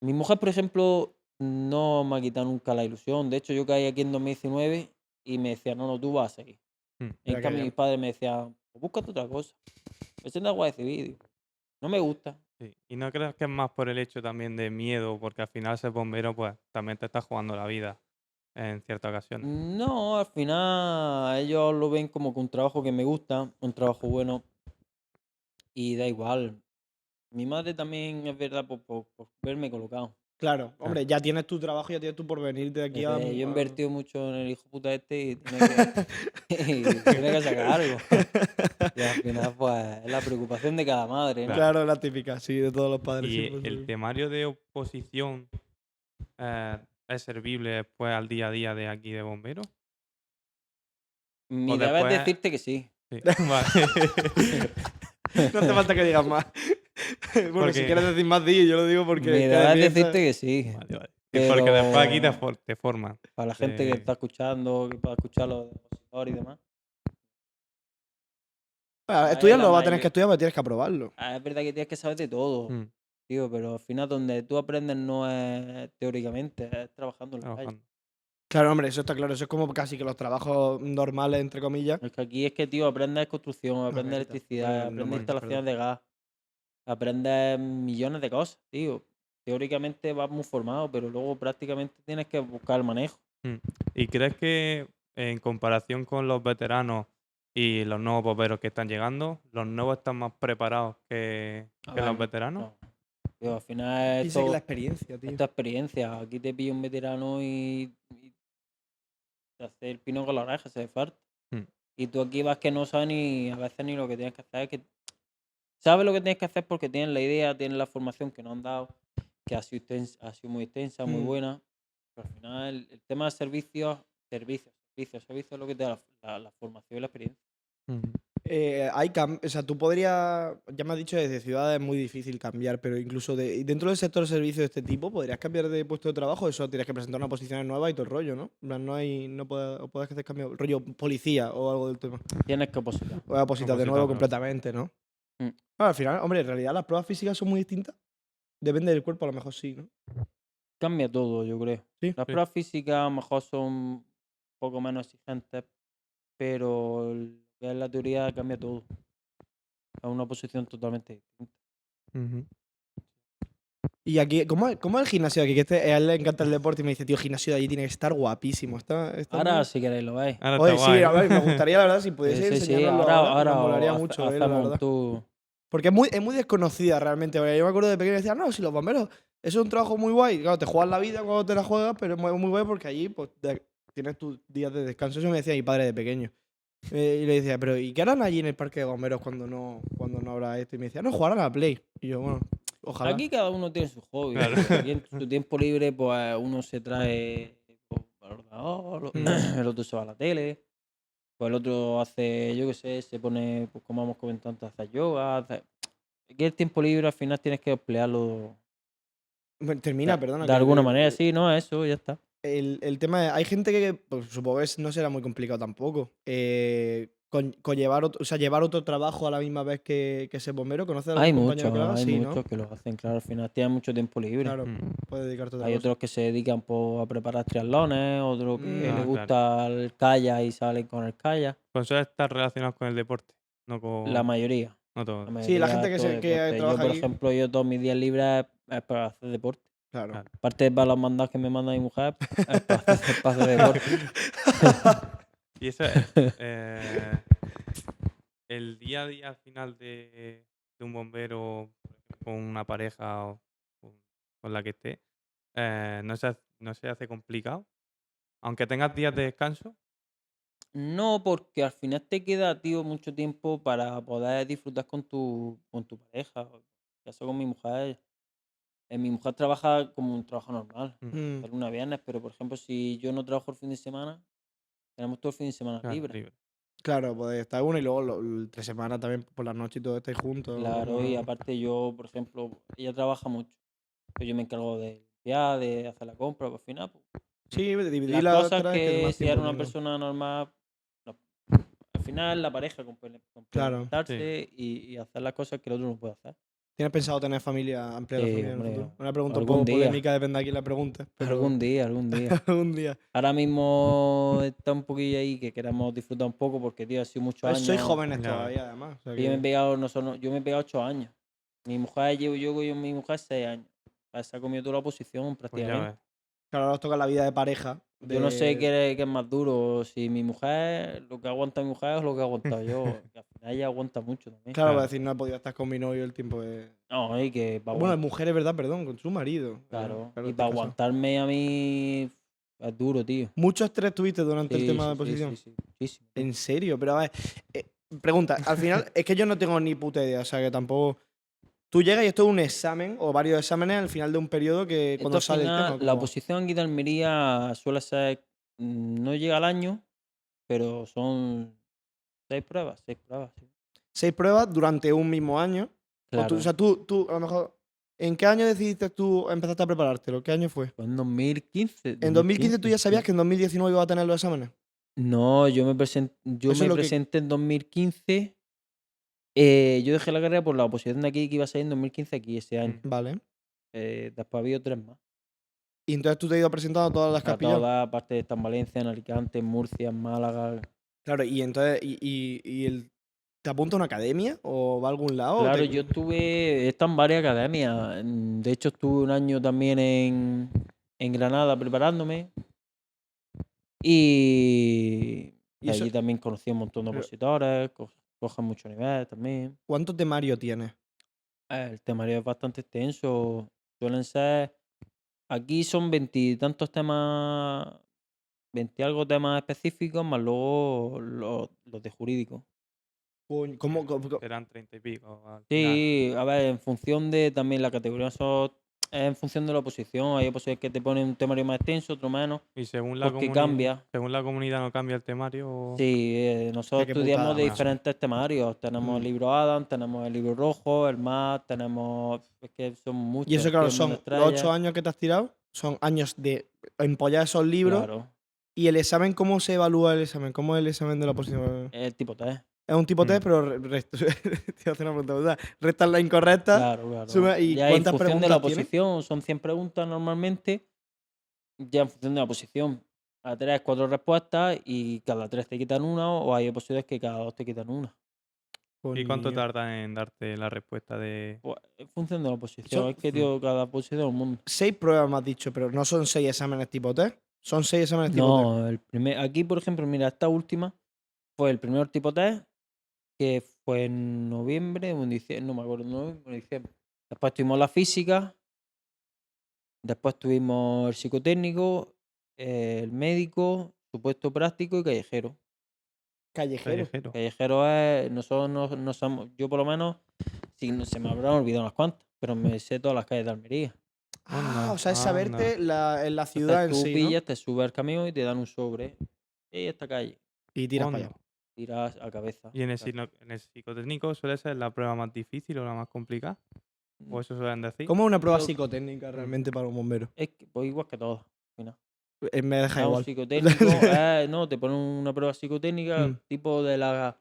Mi mujer, por ejemplo, no me ha quitado nunca la ilusión. De hecho, yo caí aquí en 2019 y me decía, no, no, tú vas a seguir. Mm. En cambio, mis padres me decían, búscate otra cosa. Presenta agua de civil. No me gusta. Sí. ¿Y no crees que es más por el hecho también de miedo? Porque al final ser bombero, pues también te estás jugando la vida en ciertas ocasiones. No, al final ellos lo ven como que un trabajo que me gusta, un trabajo bueno. Y da igual. Mi madre también es verdad por, por- por verme colocado. Claro, hombre, ya tienes tu trabajo, ya tienes tu porvenir de aquí a. Yo he invertido mucho en el hijo puta este y tiene que, y tiene que sacar algo. Y al final, pues, es la preocupación de cada madre. ¿no? Claro, la típica, sí, de todos los padres. Y siempre, el sí. temario de oposición eh, es servible después al día a día de aquí de bombero. Mi O deber es después- decirte que sí. Sí. Vale. No hace falta que digas más. bueno, si Porque- quieres decir más, di, yo lo digo porque. Mi cada deber es pieza- decirte que sí. Vale, vale. Y Porque después aquí te, Pero- for- te forman. Para la gente que está escuchando, que pueda escuchar los opositores y demás. Ah, estudiarlo vas a tener que estudiar, pero tienes que aprobarlo. Ah, Es verdad que tienes que saber de todo, Mm, tío, pero al final donde tú aprendes no es teóricamente, es trabajando en la calle. Claro, hombre, eso está claro. Eso es como casi que los trabajos normales, entre comillas. Es que aquí es que, tío, aprendes construcción, aprendes electricidad, aprendes instalaciones de gas, aprendes millones de cosas, tío. Teóricamente vas muy formado, pero luego prácticamente tienes que buscar el manejo. ¿Y crees que en comparación con los veteranos y los nuevos bomberos que están llegando, los nuevos están más preparados que, A que los veteranos? No. Tío, al final Piensa que esto, la experiencia, tío. esta experiencia, aquí te pilla un veterano y, y te hace el pino con la oreja, se falta. Mm. Y tú aquí vas que no sabes ni a veces ni lo que tienes que hacer. Que sabes lo que tienes que hacer porque tienes la idea, tienes la formación que nos han dado, que ha sido, ha sido muy extensa, muy Mm. buena. Pero al final el, el tema de servicios, servicios, servicios, servicios es lo que te da la, la- la formación y la experiencia. Ujú. Eh, hay cam- o sea, tú podrías, ya me has dicho, desde ciudad es muy difícil cambiar, pero incluso de, dentro del sector de servicios de este tipo, ¿podrías cambiar de puesto de trabajo? Eso tienes que presentar una posición nueva y todo el rollo, ¿no? No hay, no puedes, o puedes hacer cambio, rollo policía o algo del tema. Tienes que opositar. O opositar de nuevo claro. completamente, ¿no? Mm. Bueno, al final, hombre, en realidad las pruebas físicas son muy distintas. Depende del cuerpo, a lo mejor sí, ¿no? Cambia todo, yo creo. Sí. Las Sí. pruebas físicas a lo mejor son un poco menos exigentes, pero lo que es la teoría cambia todo. Es una posición totalmente distinta. Y aquí, ¿cómo, es- cómo es el gimnasio de aquí? Que este, a él le encanta el deporte y me dice, tío, el gimnasio de allí tiene que estar guapísimo. Está, está Ahora, muy- si queréis, lo veis. Ahora Oye, está sí, guay. a ver, me gustaría, la verdad, si Sí, pudiese sí, sí, enseñárnoslo ahora, ahora, ahora me molaría hace- mucho verlo, la hacemos verdad. tú- Porque es muy, es muy desconocida realmente. porque yo me acuerdo de pequeño y decía, no, si los bomberos, eso es un trabajo muy guay. Claro, te juegas la vida cuando te la juegas, pero es muy, muy guay porque allí pues, de- tienes tus días de descanso. Eso me decía mi padre de pequeño. Eh, y le decía, pero ¿y qué harán allí en el parque de bomberos cuando no, cuando no habrá esto? Y me decía, no, jugarán a la Play. Y yo, bueno, ojalá. Aquí cada uno tiene su hobby. Claro. Aquí en su tiempo libre, pues uno se trae pues, al ordenador, Mm. el otro se va a la tele, pues el otro hace, yo qué sé, se pone, pues como hemos comentado antes, hace yoga. Hace... Aquí el tiempo libre al final tienes que emplearlo Termina, de, perdona. de que- alguna que- manera, sí, ¿no? Eso, ya está. El, el tema es, hay gente que, pues, supongo que no será muy complicado tampoco. Eh, con, con llevar, otro, o sea, llevar otro trabajo a la misma vez que, que ser bombero. ¿Conoces a Hay muchos, que hay Sí, ¿no? muchos que lo hacen, claro, al final tienen mucho tiempo libre. Claro, Mm. puedes dedicarte a Hay cosa. otros que se dedican pues, a preparar triatlones, otros que Mm. Ah, les claro. gusta el kayak y salen con el kayak. Con eso estar relacionados con el deporte. No con. La mayoría. No todo. La Sí, la mayoría gente que se- que deporte. trabaja Yo, por ahí. ejemplo, yo todos mis días libres es, es para hacer deporte. Claro. Claro. Aparte de para los mandados que me manda mi mujer, es para hacer, para hacer deporte. Y eso es. eh, el día a día al final de, de un bombero con una pareja o con, con la que esté, eh, no, se, hace- no se hace complicado. Aunque tengas días de descanso. No, porque al final te queda, tío, mucho tiempo para poder disfrutar con tu, con tu pareja. Eso con mi mujer. eh, mi mujer trabaja como un trabajo normal, Mm, Mm, de lunes a viernes, pero por ejemplo, si yo no trabajo el fin de semana, tenemos todo el fin de semana claro, libre. libre. Claro, podéis estar uno y luego lo- tres semanas también por la noche y todo estáis juntos. Claro, y aparte yo, por ejemplo, ella trabaja mucho. Pues yo me encargo de limpiar, de hacer la compra, pues al final, pues, Sí, dividir las la cosas otra que más si era una persona normal, no. al final la pareja Claro. y, y hacer las cosas que el otro no puede hacer. ¿Tienes pensado tener familia, ampliar la Sí, familia en el hombre, futuro? Una pregunta un algún poco día. polémica, depende de quién la pregunte. Pero Algún día, algún día. algún día. Ahora mismo está un poquillo ahí que queremos disfrutar un poco porque, tío, ha sido muchos Pues años. sois jóvenes Ya. todavía, además. o sea Yo me he pegado, no solo- yo me he pegado ocho años. Mi mujer llevo yo con mi mujer seis años. Se ha comido toda la oposición Pues ya prácticamente. ves. Claro, ahora os toca la vida de pareja. Yo no sé qué, qué es más duro, si mi mujer, lo que aguanta mi mujer o lo que he aguantado yo. que al final ella aguanta mucho también. Claro, Claro. para decir, no he podido estar con mi novio el tiempo de. No, y que para Bueno, mujer es verdad, perdón, con su marido. claro, en y este para caso. aguantarme a mí es duro, tío. Mucho estrés tuviste durante el Sí, tema sí, de sí, posición. sí, sí, muchísimo. En serio, pero a ver. eh, pregunta, al final, es que yo no tengo ni puta idea, o sea que tampoco. Tú llegas y esto es un examen o varios exámenes al final de un periodo que Esto cuando al sale final, el tema. La oposición aquí de Almería suele ser, mm, no llega al año, pero son seis pruebas, seis pruebas. sí. Seis pruebas durante un mismo año. O, Claro. o sea, tú, tú, a lo mejor. ¿En qué año decidiste tú empezaste a preparártelo? ¿Qué año fue? Fue en 2015. ¿En 2015 tú ya sabías que en 2019 ibas a tener los exámenes? No, yo me, present- yo Eso es me lo que- presenté en 2015. Eh, yo dejé la carrera por la oposición de aquí que iba a salir en 2015 aquí ese año. Vale. Eh, después ha habido tres más. Y entonces tú te has ido presentando a todas las pillado. todas, aparte de en Valencia, en Alicante, en Murcia, en Málaga. Claro, y entonces, y, y- y el, ¿te apunta a una academia o va a algún lado? Claro, te- yo estuve, he estado en varias academias. mm, De hecho, estuve un año también en, en Granada preparándome. Y, ¿Y y eso- allí también conocí un montón de pero- opositores, co- cogen mucho nivel también. ¿Cuánto temario tienes? Eh, El temario es bastante extenso. Suelen ser. Aquí son veintitantos temas. Veinti algo temas específicos, más luego los, los de jurídico. ¿Cómo, cómo- cómo- Serán treinta y pico. Sí, a ver, en función de también la categoría, son- en función de la oposición. Hay oposiciones que te ponen un temario más extenso, otro menos. Y según la, Porque cambia. según la comunidad no cambia el temario. o- Sí, eh, nosotros estudiamos putada, de diferentes temarios. Tenemos el Mm. libro Adam, tenemos el libro rojo, el MAT, tenemos. Es que son muchos. Y eso, claro, son los ocho años que te has tirado, son años de empollar esos libros. Claro, ¿Y el examen, cómo se evalúa el examen? ¿Cómo es el examen de la oposición? es tipo test. Es un tipo Mm. test, pero te hacer una pregunta, ¿verdad? restas la incorrecta. Claro, claro. suma- ¿y ya en función de la tiene? posición, son 100 preguntas normalmente, ya en función de la posición. A tres, cuatro respuestas y cada tres te quitan una o hay posibilidades que cada dos te quitan una. ¿Y cuánto tarda en darte la respuesta de...? Pues, en función de la posición. Son- es que, tío, cada posición es un mundo. Seis pruebas me has dicho, pero no son seis exámenes tipo test. Son seis exámenes tipo test. No, el primer, aquí, por ejemplo, mira, esta última fue el primer tipo test que fue en noviembre o en diciembre, no me acuerdo, noviembre o en diciembre. Después tuvimos la física, después tuvimos el psicotécnico, el médico, supuesto práctico y callejero. Callejero. Callejero. Callejero es, nosotros no, no somos, yo por lo menos, si no, se me habrán olvidado unas cuantas, pero me sé todas las calles de Almería. Ah, Anda, o sea, es saberte la, en la Entonces ciudad en tú sí, ¿no? pillas, te subes al camión y te dan un sobre. Y esta calle, Y tiras para allá. Tiras a cabeza. ¿Y en el, Claro. en el psicotécnico suele ser la prueba más difícil o la más complicada? ¿O eso suelen decir? ¿Cómo es una prueba Yo- psicotécnica realmente para un bombero? Es que, pues igual que todo. al final. Eh, Me deja un igual. psicotécnico, eh, no, te ponen una prueba psicotécnica, Mm. tipo de la.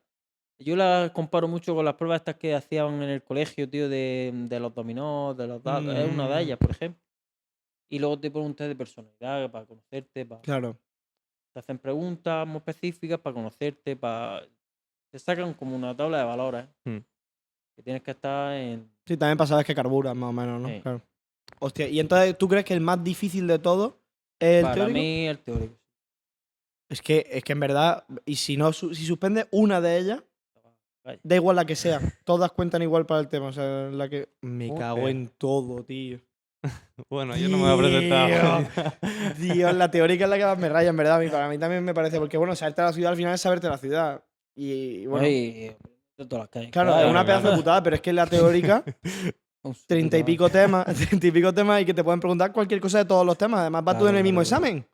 Yo la comparo mucho con las pruebas estas que hacían en el colegio, tío, de, de los dominós, de los dados. Es una Mm. de ellas, por ejemplo. Y luego te ponen un test de personalidad para conocerte, para, Claro. Te hacen preguntas muy específicas para conocerte, para. Te sacan como una tabla de valores. Mm. Que tienes que estar en. Sí, también pasaba que carburas más o menos, ¿no? Sí. Claro. Hostia, y entonces, ¿tú crees que el más difícil de todo es el para teórico? mí, el teórico. Es que, es que en verdad, y si no, si suspendes una de ellas, Vaya. da igual la que sea, todas cuentan igual para el tema. O sea, la que. Me Hostia. cago en todo, tío. Bueno, yo no me voy a presentar. Dios, la teórica es la que más me raya, en verdad. A mí, para mí también me parece, porque bueno, saberte la ciudad al final es saberte la ciudad. Y bueno, Ay, de todas las calles. claro, es una claro, pedazo de putada, pero es que en la teórica, treinta y pico temas, treinta y pico temas y que te pueden preguntar cualquier cosa de todos los temas. Además, vas tú en el mismo examen.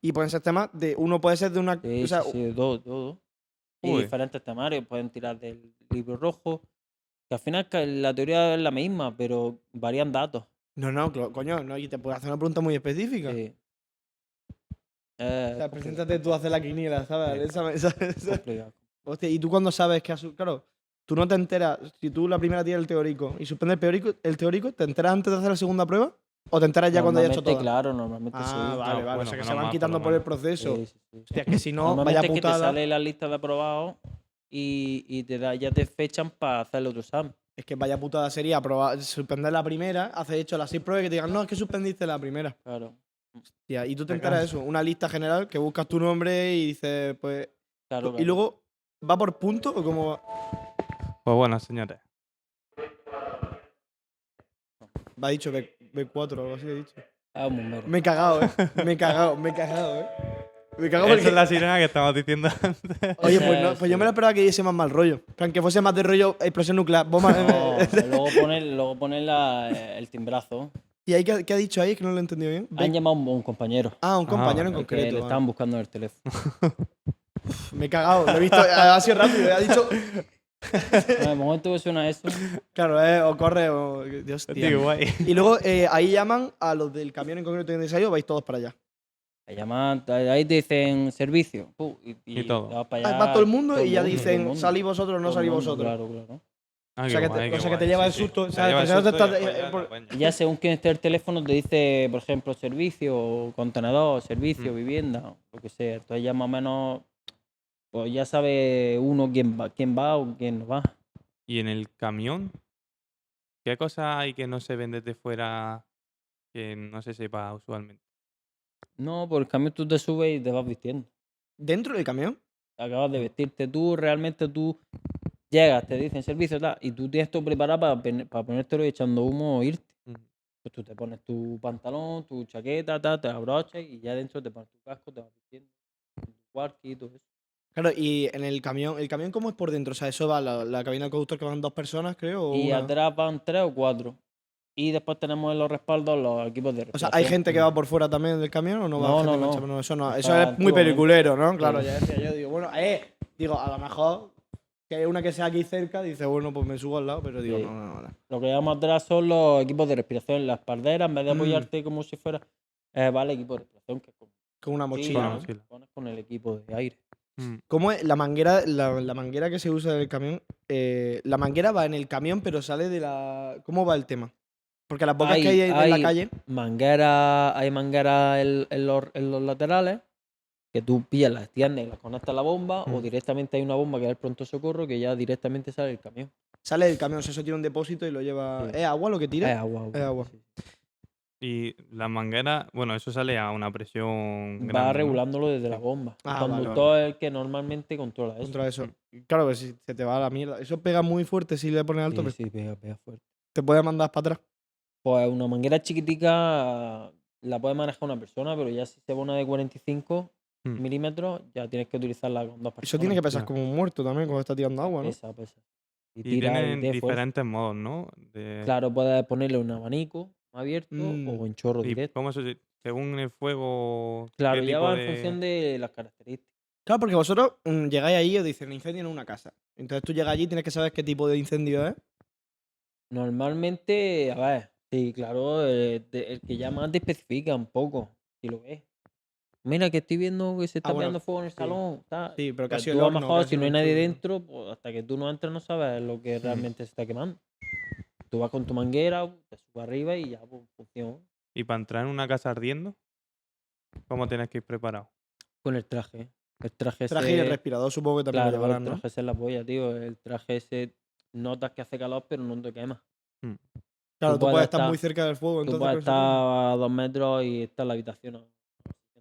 Y pueden ser temas de. Uno puede ser de una. Sí, o sea, sí, sí, de todo, de todo. Y Uy. diferentes temarios, pueden tirar del libro rojo. Que al final que la teoría es la misma, pero varían datos. No, no, coño, no, y te puedo hacer una pregunta muy específica. Sí. O Eh, sea, preséntate tú a hacer la quiniela, ¿sabes? Sí. Esa- esa- esa- complicado. Hostia, y tú cuando sabes que has. Claro, tú no te enteras. Si tú la primera tienes el teórico y suspendes el teórico, el teórico, ¿te enteras antes de hacer la segunda prueba? ¿O te enteras ya cuando hayas hecho todo? claro, normalmente Ah, sí. vale, vale. o sea, que se van quitando por el proceso. Sí, sí, sí. Hostia, que si no, vaya es que te putada. sale la lista de aprobados y, y te da, ya te fechan para hacer el otro examen. Es que vaya putada sería aprobar, suspender la primera, hacer hecho las seis pruebas y que te digan, no, es que suspendiste la primera. Claro. Y tú te Te enteras de eso, una lista general que buscas tu nombre y dices, pues. claro, Y luego, ¿va por punto o cómo va? Pues bueno, señores. Va dicho B, B4 o algo así he dicho. Bombero. Me he cagado, eh. Me he cagado, me he cagado, eh. Me he cagado Esa porque. es la sirena que estamos diciendo antes. Oye, pues, no, pues yo me lo esperaba que diese más mal rollo. Plan, que fuese más de rollo explosión nuclear. Bomba. No, luego ponen, luego ponen la- el timbrazo. ¿Y ahí qué, qué ha dicho ahí? Es que no lo he entendido bien. Han llamado a un, un compañero. Ah, un compañero en que concreto. le vale. estaban buscando en el teléfono. Me he cagado, lo he visto, ha sido rápido, eh, ha dicho. En el momento que suena eso, Claro, eh, o corre o. Dios. Tío. Y luego eh, ahí llaman a los del camión en concreto de ensayo, vais todos para allá. Te llaman, te- ahí te dicen servicio. y, Y todo. vas para allá, todo el mundo todo y ya mundo, dicen, salís vosotros o no mundo, vosotros. Claro, claro. Ah, O sea que te- guay, o qué sea que te guay, lleva sí, el susto, el te ya por- según quién esté el teléfono, te dice, por ejemplo, servicio, contenedor, servicio, Mm. vivienda, lo que sea. Entonces ya más o menos, pues ya sabe uno quién va, quién va o quién no va. Y en el camión, ¿qué cosas hay que no se ven desde fuera que no se sepa usualmente? No, por el camión tú te subes y te vas vistiendo. ¿Dentro del camión? acabas de vestirte tú, realmente tú llegas, te dicen servicio, tal, y tú tienes todo preparado para, para ponértelo y echando humo o irte. Ujú. Pues tú te pones tu pantalón, tu chaqueta, tal, te abrochas y ya dentro te pones tu casco, te vas vistiendo, tu walkie y todo eso. Claro, y en el camión, ¿el camión cómo es por dentro? O sea, eso va la, la cabina del conductor que van dos personas, creo. O Y una? atrás van tres o cuatro. Y después tenemos en los respaldos los equipos de O sea, ¿hay respiración. gente que va por fuera también del camión o no va No, gente no, no. eso no. Eso Está es muy peliculero, ¿no? Claro, Sí. ya decía yo, digo, bueno, eh, digo, a lo mejor que hay una que sea aquí cerca, dice, bueno, pues me subo al lado, pero digo, Sí. no, no, no. Lo que llevamos atrás son los equipos de respiración, las parderas, en vez de Mm. apoyarte como si fuera. eh, va el equipo de respiración, que es como Con una Sí, mochila. Con ¿no? una mochila. Pones con el equipo de aire. Mm. ¿Cómo es la manguera, la, la manguera que se usa en el camión? eh, la manguera va en el camión, pero sale de la. ¿Cómo va el tema? Porque las bocas que Hay- hay en la hay- calle. Manguera, hay manguera en, en los, en los laterales que tú pillas, las extiendes y las conectas a la bomba, o directamente hay una bomba que es el pronto socorro que ya directamente sale el camión. Sale del camión, o sea, eso tiene un depósito y lo lleva. Sí. ¿Es agua lo que tira? Es agua. Es agua. sí. Y la manguera, bueno, eso sale a una presión Va grande, ¿no? regulándolo desde la bomba. Ah, el vale, conductor es el que normalmente controla eso. Contra eso. Claro, que si se te va a la mierda. Eso pega muy fuerte si le pones alto. Sí, pero sí, pega, pega fuerte. Te puede mandar para atrás. Pues una manguera chiquitica la puede manejar una persona, pero ya si se va una de 45 Mm. milímetros, ya tienes que utilizarla con dos personas. Eso tiene que pesar como un muerto también cuando está tirando agua, ¿no? Pesa, pesa. Y Y tira y fuerza. diferentes modos, ¿no? De- Claro, puedes ponerle un abanico abierto Mm. o en chorro ¿Y directo. cómo eso se- según el fuego? Claro, ya va en función de las características. Claro, porque vosotros mm, llegáis ahí y os dicen incendio en una casa. Entonces tú llegas allí y tienes que saber qué tipo de incendio es. Normalmente, a ver, sí, claro, eh, de- el que llama te especifica un poco, si lo ves. Mira que estoy viendo que se está Ah, bueno, pegando fuego en el sí. salón. Sí, pero casi el horno, mejor, casi si no el hay nadie dentro, pues hasta que tú no entras no sabes lo que realmente se está quemando. Tú vas con tu manguera, te subes arriba y ya, pues, funciona. ¿Y para entrar en una casa ardiendo? ¿Cómo tienes que ir preparado? Con el traje. El traje, Traje y el ese- respirador supongo que también Claro, llevarán, el ¿no? traje ese es la polla, tío. El traje ese notas que hace calor, pero no te quema. Claro, tú, puedes puedes estar estar- muy cerca del fuego. Tú Entonces, puedes estar a dos metros y estar en la habitación a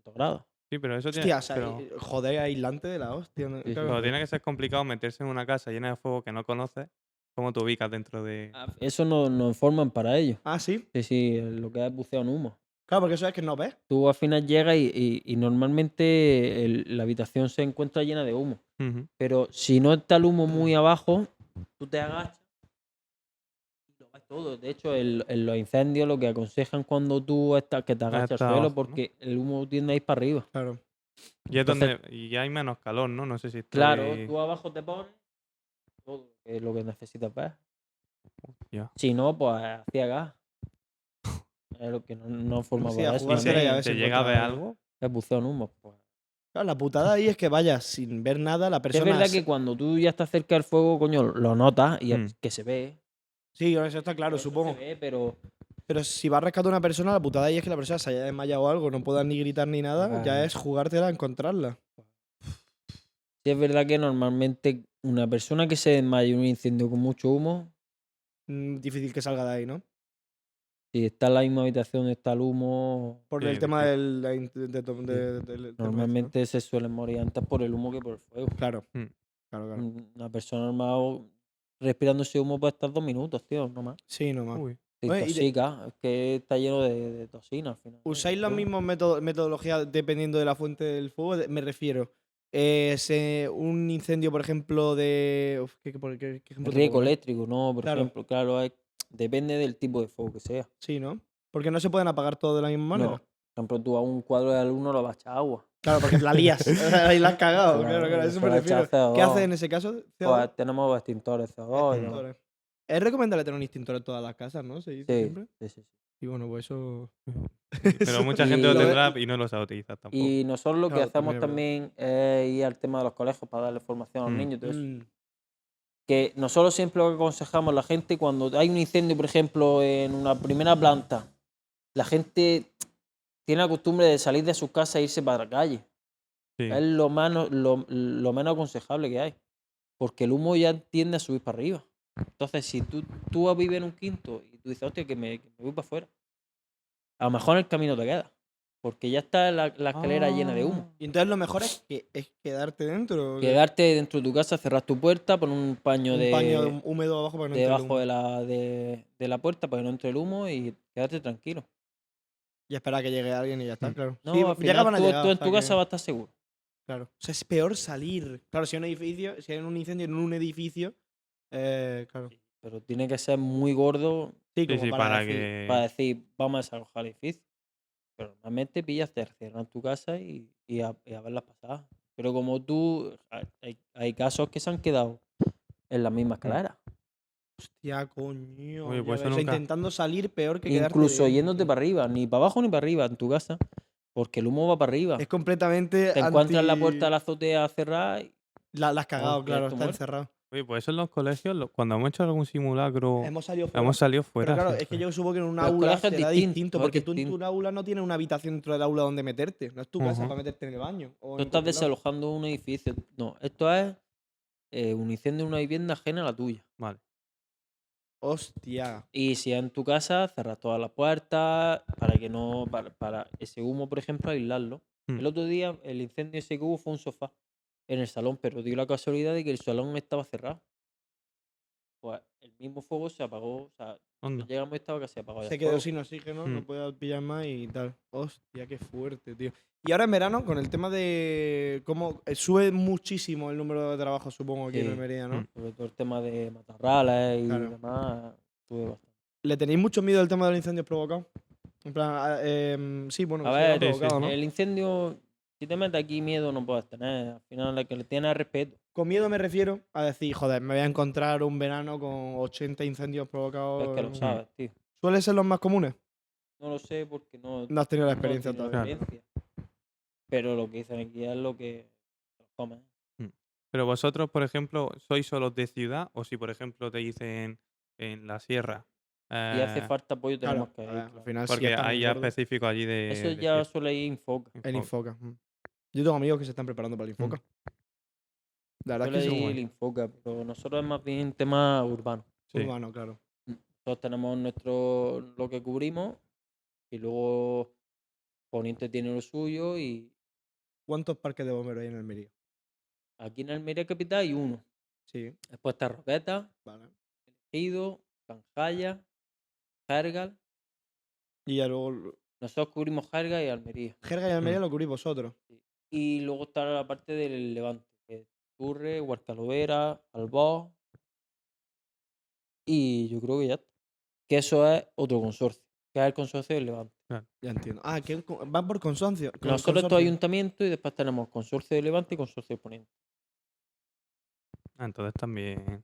100 grados. Sí, pero eso tiene, Hostia, o sea, pero, eh, joder, aislante de la hostia. ¿no? Sí. Claro. pero tiene que ser complicado meterse en una casa llena de fuego que no conoces. ¿Cómo te ubicas dentro de...? Eso no nos informan para ello. Ah, sí. Sí, sí, lo que es buceo en humo. Claro, porque eso es que no ves. Tú al final llegas y, y- y normalmente el- la habitación se encuentra llena de humo. Pero si no está el humo muy abajo, tú te agachas todo. De hecho, el- en los incendios lo que aconsejan cuando tú estás que te agachas al suelo porque el humo tiende a ir para arriba. Claro. Y es Entonces- donde... Y hay menos calor, ¿no? No sé si estoy... Claro, tú abajo te pones todo que es lo que necesitas ver. Ya. Si no, pues hacía gas. Es lo que no, no forma Sí, a para eso. ¿Y jugársela se, y a ver se si llega a ver algo? Es buceo en humo. Pues. Claro, la putada ahí es que vayas sin ver nada, la Es persona. verdad se- que cuando tú ya estás cerca del fuego, coño, lo notas y Mm. que se ve. Sí, eso está claro, eso supongo. Se ve, pero Pero si va a rescatar a una persona, la putada ahí es que la persona se haya desmayado o algo, no pueda ni gritar ni nada, ya es jugártela a encontrarla. sí es verdad que normalmente una persona que se desmaya en un incendio con mucho humo, Mm, difícil que salga de ahí, ¿no? si está en la misma habitación donde está el humo, Por el tema del. de- de- de- de- del- del tema ¿no? normalmente se suelen morir antes por el humo que por el fuego. Claro. Mm. Claro, claro. Una persona normal respirando ese humo puede estar dos minutos, tío, no más. Sí, no más. Uy. Oye, intoxica, es que está lleno de, de toxina al final. ¿Usáis las mismas meto- metodologías dependiendo de la fuente del fuego? Me refiero. eh, se- un incendio, por ejemplo, de. uf, ¿qué, qué- qué- qué ejemplo eléctrico, ¿no? Por Claro. ejemplo, claro, hay- depende del tipo de fuego que sea. Sí, ¿no? Porque no se pueden apagar todo de la misma manera. No. Por ejemplo, tú a un cuadro de alumno lo vas a echar agua. Claro, porque la lías. Ahí la has cagado. Claro, Claro, claro, eso me refiero. ¿Qué CO2. haces en ese caso? CO2? Pues tenemos extintores CO2 y demás. Extintores. Es recomendable tener un extintor en todas las casas, ¿no? Se dice Sí, siempre. sí. Y bueno, pues eso. Pero mucha gente lo tendrá y no lo sabe utilizar tampoco. Y nosotros lo que Claro, hacemos también también es ir al tema de los colegios para darle formación a los Mm. niños. eso. Mm, Que nosotros siempre lo que aconsejamos a la gente cuando hay un incendio, por ejemplo, en una primera planta, la gente tiene la costumbre de salir de sus casas e irse para la calle. Sí. Es lo menos, lo, lo menos aconsejable que hay. Porque el humo ya tiende a subir para arriba. Entonces, si tú, tú vives en un quinto y tú dices, hostia, que me, que me voy para afuera, a lo mejor en el camino te queda. Porque ya está la, la escalera llena de humo. Y entonces lo mejor es, que, es quedarte dentro. que- Quedarte dentro de tu casa, cerrar tu puerta, poner un paño un de, paño húmedo abajo para que no entre el debajo humo. de la, de, de la puerta para que no entre el humo y quedarte tranquilo. Y esperar que llegue alguien y ya está, Mm. claro. No, Sí, al final llegaban a tú, llegar, tú en tu que- casa vas a estar seguro. Claro. O sea, es peor salir. Claro, si hay un edificio, si hay un incendio en un edificio, eh, claro. Pero tiene que ser muy gordo Sí, como para, para decir- que... para decir, vamos a desalojar el edificio. Pero normalmente pillas, te cierran tu casa y, y, a, y a verlas pasadas. Pero como tú, hay- hay, hay casos que se han quedado en la misma escalera. Hostia, coño. Oye, pues ves, intentando salir peor que Incluso yéndote para arriba, ni para abajo ni para arriba en tu casa. Porque el humo va para arriba. Es completamente. Te encuentras la puerta de la azotea cerrada y La, la has cagado, claro, está encerrado. Oye, pues eso en los colegios, cuando hemos hecho algún simulacro, Hemos salido fuera. hemos salido fuera. Pero claro, es que yo supongo que en un aula colegio es será distinto, distinto, porque tú en tu aula no tienes una habitación dentro del aula donde meterte. No es tu casa para meterte en el baño. o tú estás desalojando un edificio. No, esto es eh, un incendio en una vivienda ajena a la tuya. Vale. Hostia. Y si es en tu casa, cerras todas las puertas para que no. Para, para ese humo, por ejemplo, aislarlo. Mm. El otro día, el incendio ese que hubo fue un sofá en el salón, pero dio la casualidad de que el salón estaba cerrado. Pues el mismo fuego se apagó. O sea, Onda. llegamos y estaba casi apagado. ya Se el quedó fuego. sin oxígeno, no Mm. podía pillar más y tal. Hostia, qué fuerte, tío. Y ahora en verano, con el tema de cómo eh, sube muchísimo el número de trabajos, supongo, aquí en Sí. Almería, ¿no? Mm. Sobre todo el tema de matarrales y Claro. demás. Tuve bastante. ¿Le tenéis mucho miedo al tema de los incendios provocados? En plan, em, sí, bueno, A ver, ¿no? el incendio, si te metes aquí, miedo no puedes tener. Al final, la que le tienes es respeto. Con miedo me refiero a decir, joder, me voy a encontrar un verano con 80 incendios provocados. Es que lo en- sabes, tío. ¿Suelen ser los más comunes? No lo sé porque no. No has tenido la no experiencia tenido todavía. la experiencia. Pero lo que dicen aquí es lo que comen. Pero vosotros, por ejemplo, ¿sois solos de ciudad? O si, por ejemplo, te dicen en la sierra. Y hace eh, falta apoyo, tenemos Claro, que ir. claro. al final sí Porque hay ya específico allí de. Eso de ya suele ir Infoca. El Info- Infoca. mm. Yo tengo amigos que se están preparando para el Mm. La verdad es que ir son el Infoca, pero nosotros es más bien tema urbano. Sí. urbanos, claro. Nosotros tenemos nuestro lo que cubrimos y luego Poniente tiene lo suyo y ¿Cuántos parques de bomberos hay en Almería? aquí en Almería Capital hay uno. Sí, Después está Roqueta, vale. Ejido, Canjaya, Jergal. Y ya luego. Nosotros cubrimos Jerga y Almería. Jerga y Almería Mm. lo cubrís vosotros. Y luego está la parte del Levante, es Turre, Huarcalovera, Albó. Y yo creo que ya está. Que eso es otro consorcio, que es el consorcio del Levante. Ya entiendo. Ah, que van por consorcio. con Nosotros estos consorcio. ayuntamientos y después tenemos consorcio de Levante y consorcio de Poniente. Ah, entonces también.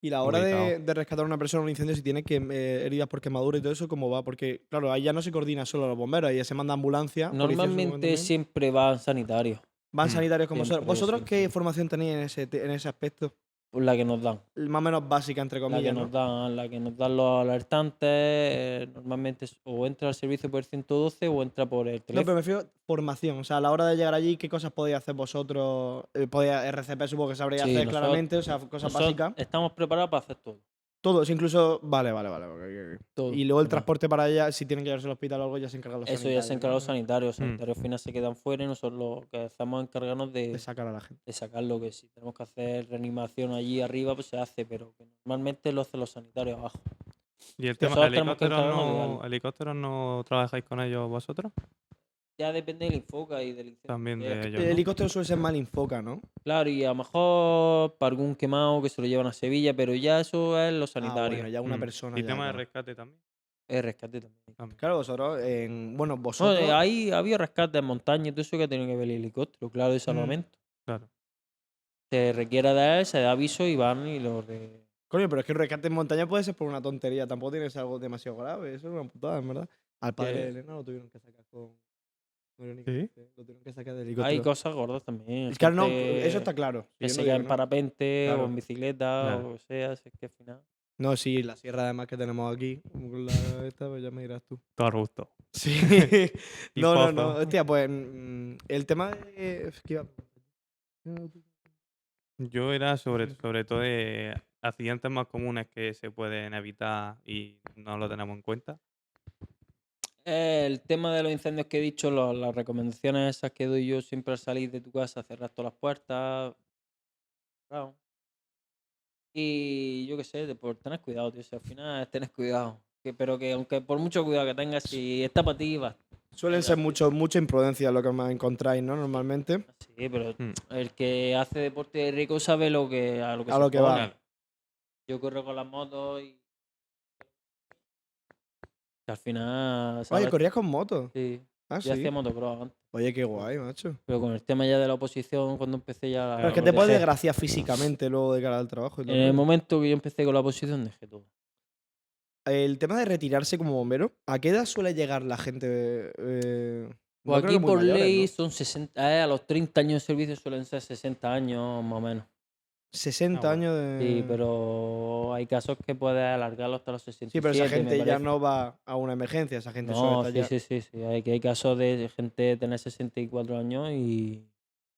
Y la hora de, rescatar a una persona en un incendio, si tiene que, eh, heridas por quemadura y todo eso, ¿cómo va? Porque, claro, ahí ya no se coordina solo los bomberos, ahí ya se manda ambulancia. Normalmente siempre van sanitarios, Van Mm. sanitarios como vosotros. ¿Vosotros qué formación tenéis en ese, en ese aspecto? por la que nos dan. Más o menos básica, entre La que, comillas, nos ¿no? dan la que nos dan los alertantes, eh, normalmente o entra al servicio por el 112 o entra por el No, teléfono. pero me refiero a formación. O sea, a la hora de llegar allí, ¿qué cosas podéis hacer vosotros? Eh, podéis, RCP supongo que sabréis Sí, hacer nosotros- claramente, o sea, cosas básicas. Estamos preparados para hacer todo. Todos, incluso. Vale, vale, vale. ok, ok, todo, Y luego el transporte para allá, si tienen que llevarse al hospital o algo, ya se encargan los Eso ya se sanitarios, encarga los sanitarios. Los Mm. sanitarios al final se quedan fuera y nosotros lo que hacemos es encargarnos de, De sacar a la gente. de sacarlo. Que si tenemos que hacer reanimación allí arriba, pues se hace, pero que normalmente lo hacen los sanitarios abajo. ¿Y el tema nosotros tenemos que helicópteros encargarnos de no, darlo. helicópteros no trabajáis con ellos vosotros? Ya depende del enfoque y del incendio También de ellos. El ¿no? helicóptero suele ser mal enfoca, ¿no? Claro, y a lo mejor para algún quemado que se lo llevan a Sevilla, pero ya eso es los Ah, sanitarios. bueno, ya una Mm. persona. Y ya, tema de rescate también. Es rescate también. también. Claro, vosotros, en, bueno, No, vosotros. eh, ahí había rescate en montaña y todo eso que tiene que ver el helicóptero, claro, de salvamento. Claro. Se requiere de él, se da aviso y van y lo re- Coño, pero es que el rescate en montaña puede ser por una tontería, tampoco tiene que ser algo demasiado grave, eso es una putada, en verdad. Al padre Que- de Elena lo tuvieron que sacar con. ¿Sí? que- Lo tuvieron que sacar del Hay helicóptero. cosas gordas también. No, eso está claro. Que se en no. parapente o en bicicleta Claro. o lo que sea, si es que al final. No, sí, la sierra además que tenemos aquí, con la esta, pues ya me dirás tú. Todo a gusto. Sí. No, no, no. Hostia, pues mm, el tema de. Yo era sobre, sobre todo de accidentes más comunes que se pueden evitar y no lo tenemos en cuenta. El tema de los incendios que he dicho, lo- las recomendaciones esas que doy yo siempre al salir de tu casa, cerrar todas las puertas. Y yo qué sé, de por tener cuidado, tío. Si al final es tener cuidado. Que, pero que aunque por mucho cuidado que tengas, si está para ti, va. Suelen ser mucho, mucha imprudencia lo que más encontráis, ¿no? Normalmente. Sí, pero Mm. el que hace deporte de rico sabe lo que, a lo que, A se lo que va. Yo corro con las motos y. que al final. Oye, corrías con moto. Sí, Ah, yo sí. hacía motocross antes. Oye, qué guay, macho. Pero con el tema ya de la oposición, cuando empecé ya. Pero es que te puede dejé. desgraciar físicamente luego de cara al trabajo. y todo En el momento que yo empecé con la oposición, dejé todo. El tema de retirarse como bombero, ¿a qué edad suele llegar la gente? eh, Pues aquí por mayores, ley ¿no? son 60, eh, a los 30 años de servicio suelen ser 60 años más o menos. 60 Ah, bueno. años de. Sí, pero hay casos que puedes alargarlo hasta los 67. Sí, pero esa gente ya no va a una emergencia, esa gente No, suele sí, sí, sí, sí. Hay, que hay casos de gente tener 64 años y,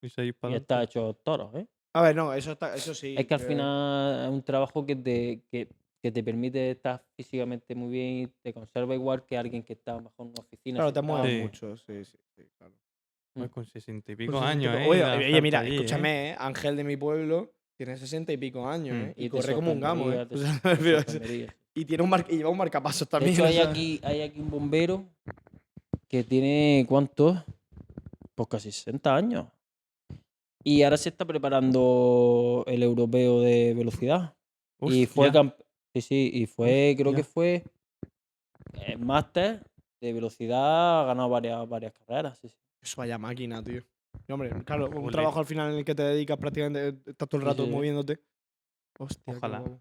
Y y está hecho toros, ¿eh? A ver, no, eso, está, eso sí. es que al eh, final es un trabajo que te, que, que te permite estar físicamente muy bien y te conserva igual que alguien que está bajo una oficina. Claro, te mueve Sí. mucho, sí, sí, sí, claro. Pues con sesenta y pico años, ¿eh? Oye, mira, allí, ¿eh? escúchame, ¿eh? Ángel de mi pueblo tiene 60 y pico años, Mm. ¿eh? Y, corre como un gamo, ¿eh? te te y, tiene un mar- y lleva un marcapasos De también. hecho, hay aquí, hay aquí un bombero que tiene, ¿cuántos? Pues casi 60 años. Y ahora se está preparando el europeo de velocidad. y fue sí, sí, y fue, creo que fue eh, máster de velocidad, ha ganado varias, varias carreras. sí, sí. Eso vaya máquina, tío. Y, hombre, claro, un Ole. trabajo al final en el que te dedicas prácticamente, eh, estás todo el Sí, rato sí. moviéndote. Hostia, qué Ojalá. guapo.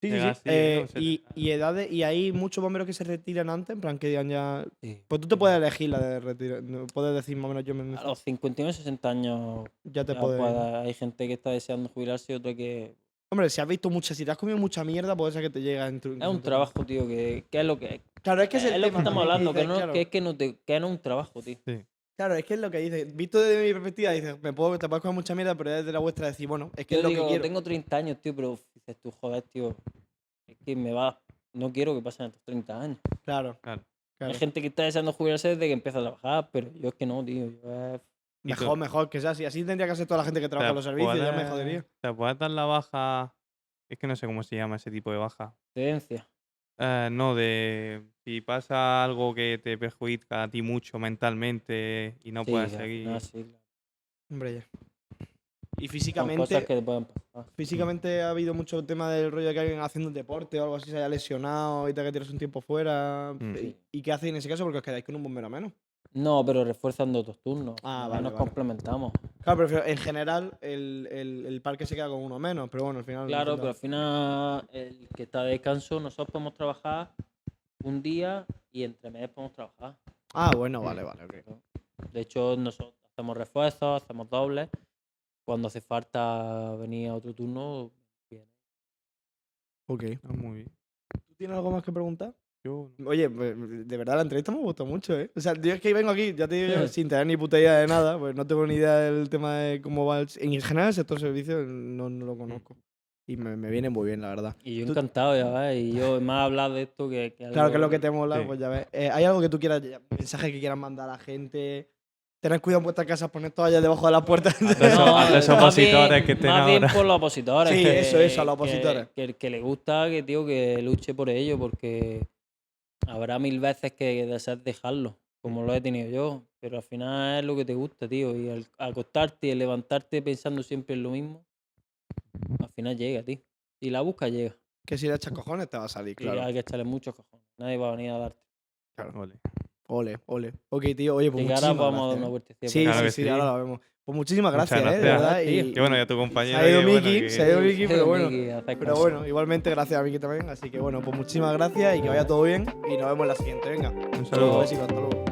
Sí, sí, Llega sí. así, Eh, ¿no? Y, y edades, y hay muchos bomberos que se retiran antes, en plan que digan ya. Sí. Pues tú te puedes elegir la de retirar. no, Puedes decir más o menos yo me. A los 59, 60 años Ya te ya puedes. puede- hay gente que está deseando jubilarse y otra que... Hombre, si has visto mucha, si te has comido mucha mierda, puede ser que te llegue a entru- Es un trabajo, tío, que, que es lo que Claro, es que es, es, el lo que tema estamos hablando, que, dices, no, claro. que es que no, te, que no es un trabajo, tío. Claro, es que es lo que dices. Visto desde mi perspectiva, dices, me puedo, te puedes comer mucha mierda, pero desde la vuestra decir, bueno, es que Yo es lo digo, que quiero. tengo 30 años, tío, pero dices tú, joder, tío, es que me va, no quiero que pasen estos 30 años. Claro, Claro. claro. Hay gente que está deseando jubilarse desde que empieza a trabajar, pero yo es que no, tío. Yo es Mejor, mejor que sea así. Así tendría que ser toda la gente que trabaja en los servicios, ya me jodería. ¿Te puedes dar la baja? Es que no sé cómo se llama ese tipo de baja. tendencia. Eh, no, de si pasa algo que te perjudica a ti mucho mentalmente y no Sí, puedes seguir. sí, claro. Hombre, ya. Y físicamente, cosas que te pueden pasar. físicamente ha habido mucho tema del rollo de que alguien haciendo deporte o algo así se haya lesionado y te que tienes un tiempo fuera. Mm. ¿Y, y qué hacéis en ese caso? Porque os quedáis con un bombero menos. No, pero refuerzan de otros turnos. Ah, Ya vale, nos vale. complementamos. Claro, pero en general el, el, el parque se queda con uno menos, pero bueno, al final. Claro, pero al final el que está de descanso, nosotros podemos trabajar un día y entre meses podemos trabajar. Ah, bueno, vale, vale, ok. De hecho, nosotros hacemos refuerzos, hacemos dobles. Cuando hace falta venir a otro turno, viene. Ok. Ah, muy bien. ¿Tú tienes algo más que preguntar? Yo. Oye, pues, de verdad la entrevista me gustó mucho, ¿eh? O sea, yo es que vengo aquí, ya te digo yo, sin tener ni puta idea de nada, pues no tengo ni idea del tema de cómo va el... En general el sector servicios no, no lo conozco. Y me, me viene muy bien, la verdad. Y yo encantado, ya ves. Y yo me ha hablado de esto que, que Claro que es lo que te mola, Sí. pues ya ves. Eh, ¿Hay algo que tú quieras, mensaje que quieras mandar a la gente? Tener cuidado en vuestras casas, poner toallas debajo de las puertas. A los- a los más opositores bien- que estén Más bien ahora. por los opositores. Sí, que- eso, eso, a los que- opositores. Que, el que le gusta, que tío, que luche por ello, porque habrá mil veces que deseas dejarlo, como lo he tenido yo. Pero al final es lo que te gusta, tío. Y al acostarte y al levantarte pensando siempre en lo mismo, al final llega, tío. Y la busca llega. que si le echas cojones te va a salir, Y claro. hay que echarle muchos cojones. Nadie va a venir a darte. Ole. Ole, ole. Ok, tío, oye, pues y que ahora muchísimas vamos a dar una ¿eh? vueltecilla. Sí, Claro sí, sí, sí. ahora lo vemos. Pues muchísimas gracias, ¿eh? De verdad. Y, bueno, ya tu se compañero. ha ido Miki, se ha ido Miki, pero bueno. Pero bueno, igualmente gracias a Miki también. Así que bueno, pues muchísimas gracias y que vaya todo bien. Y nos vemos en la siguiente. Venga. Un saludo. Besitos, hasta luego.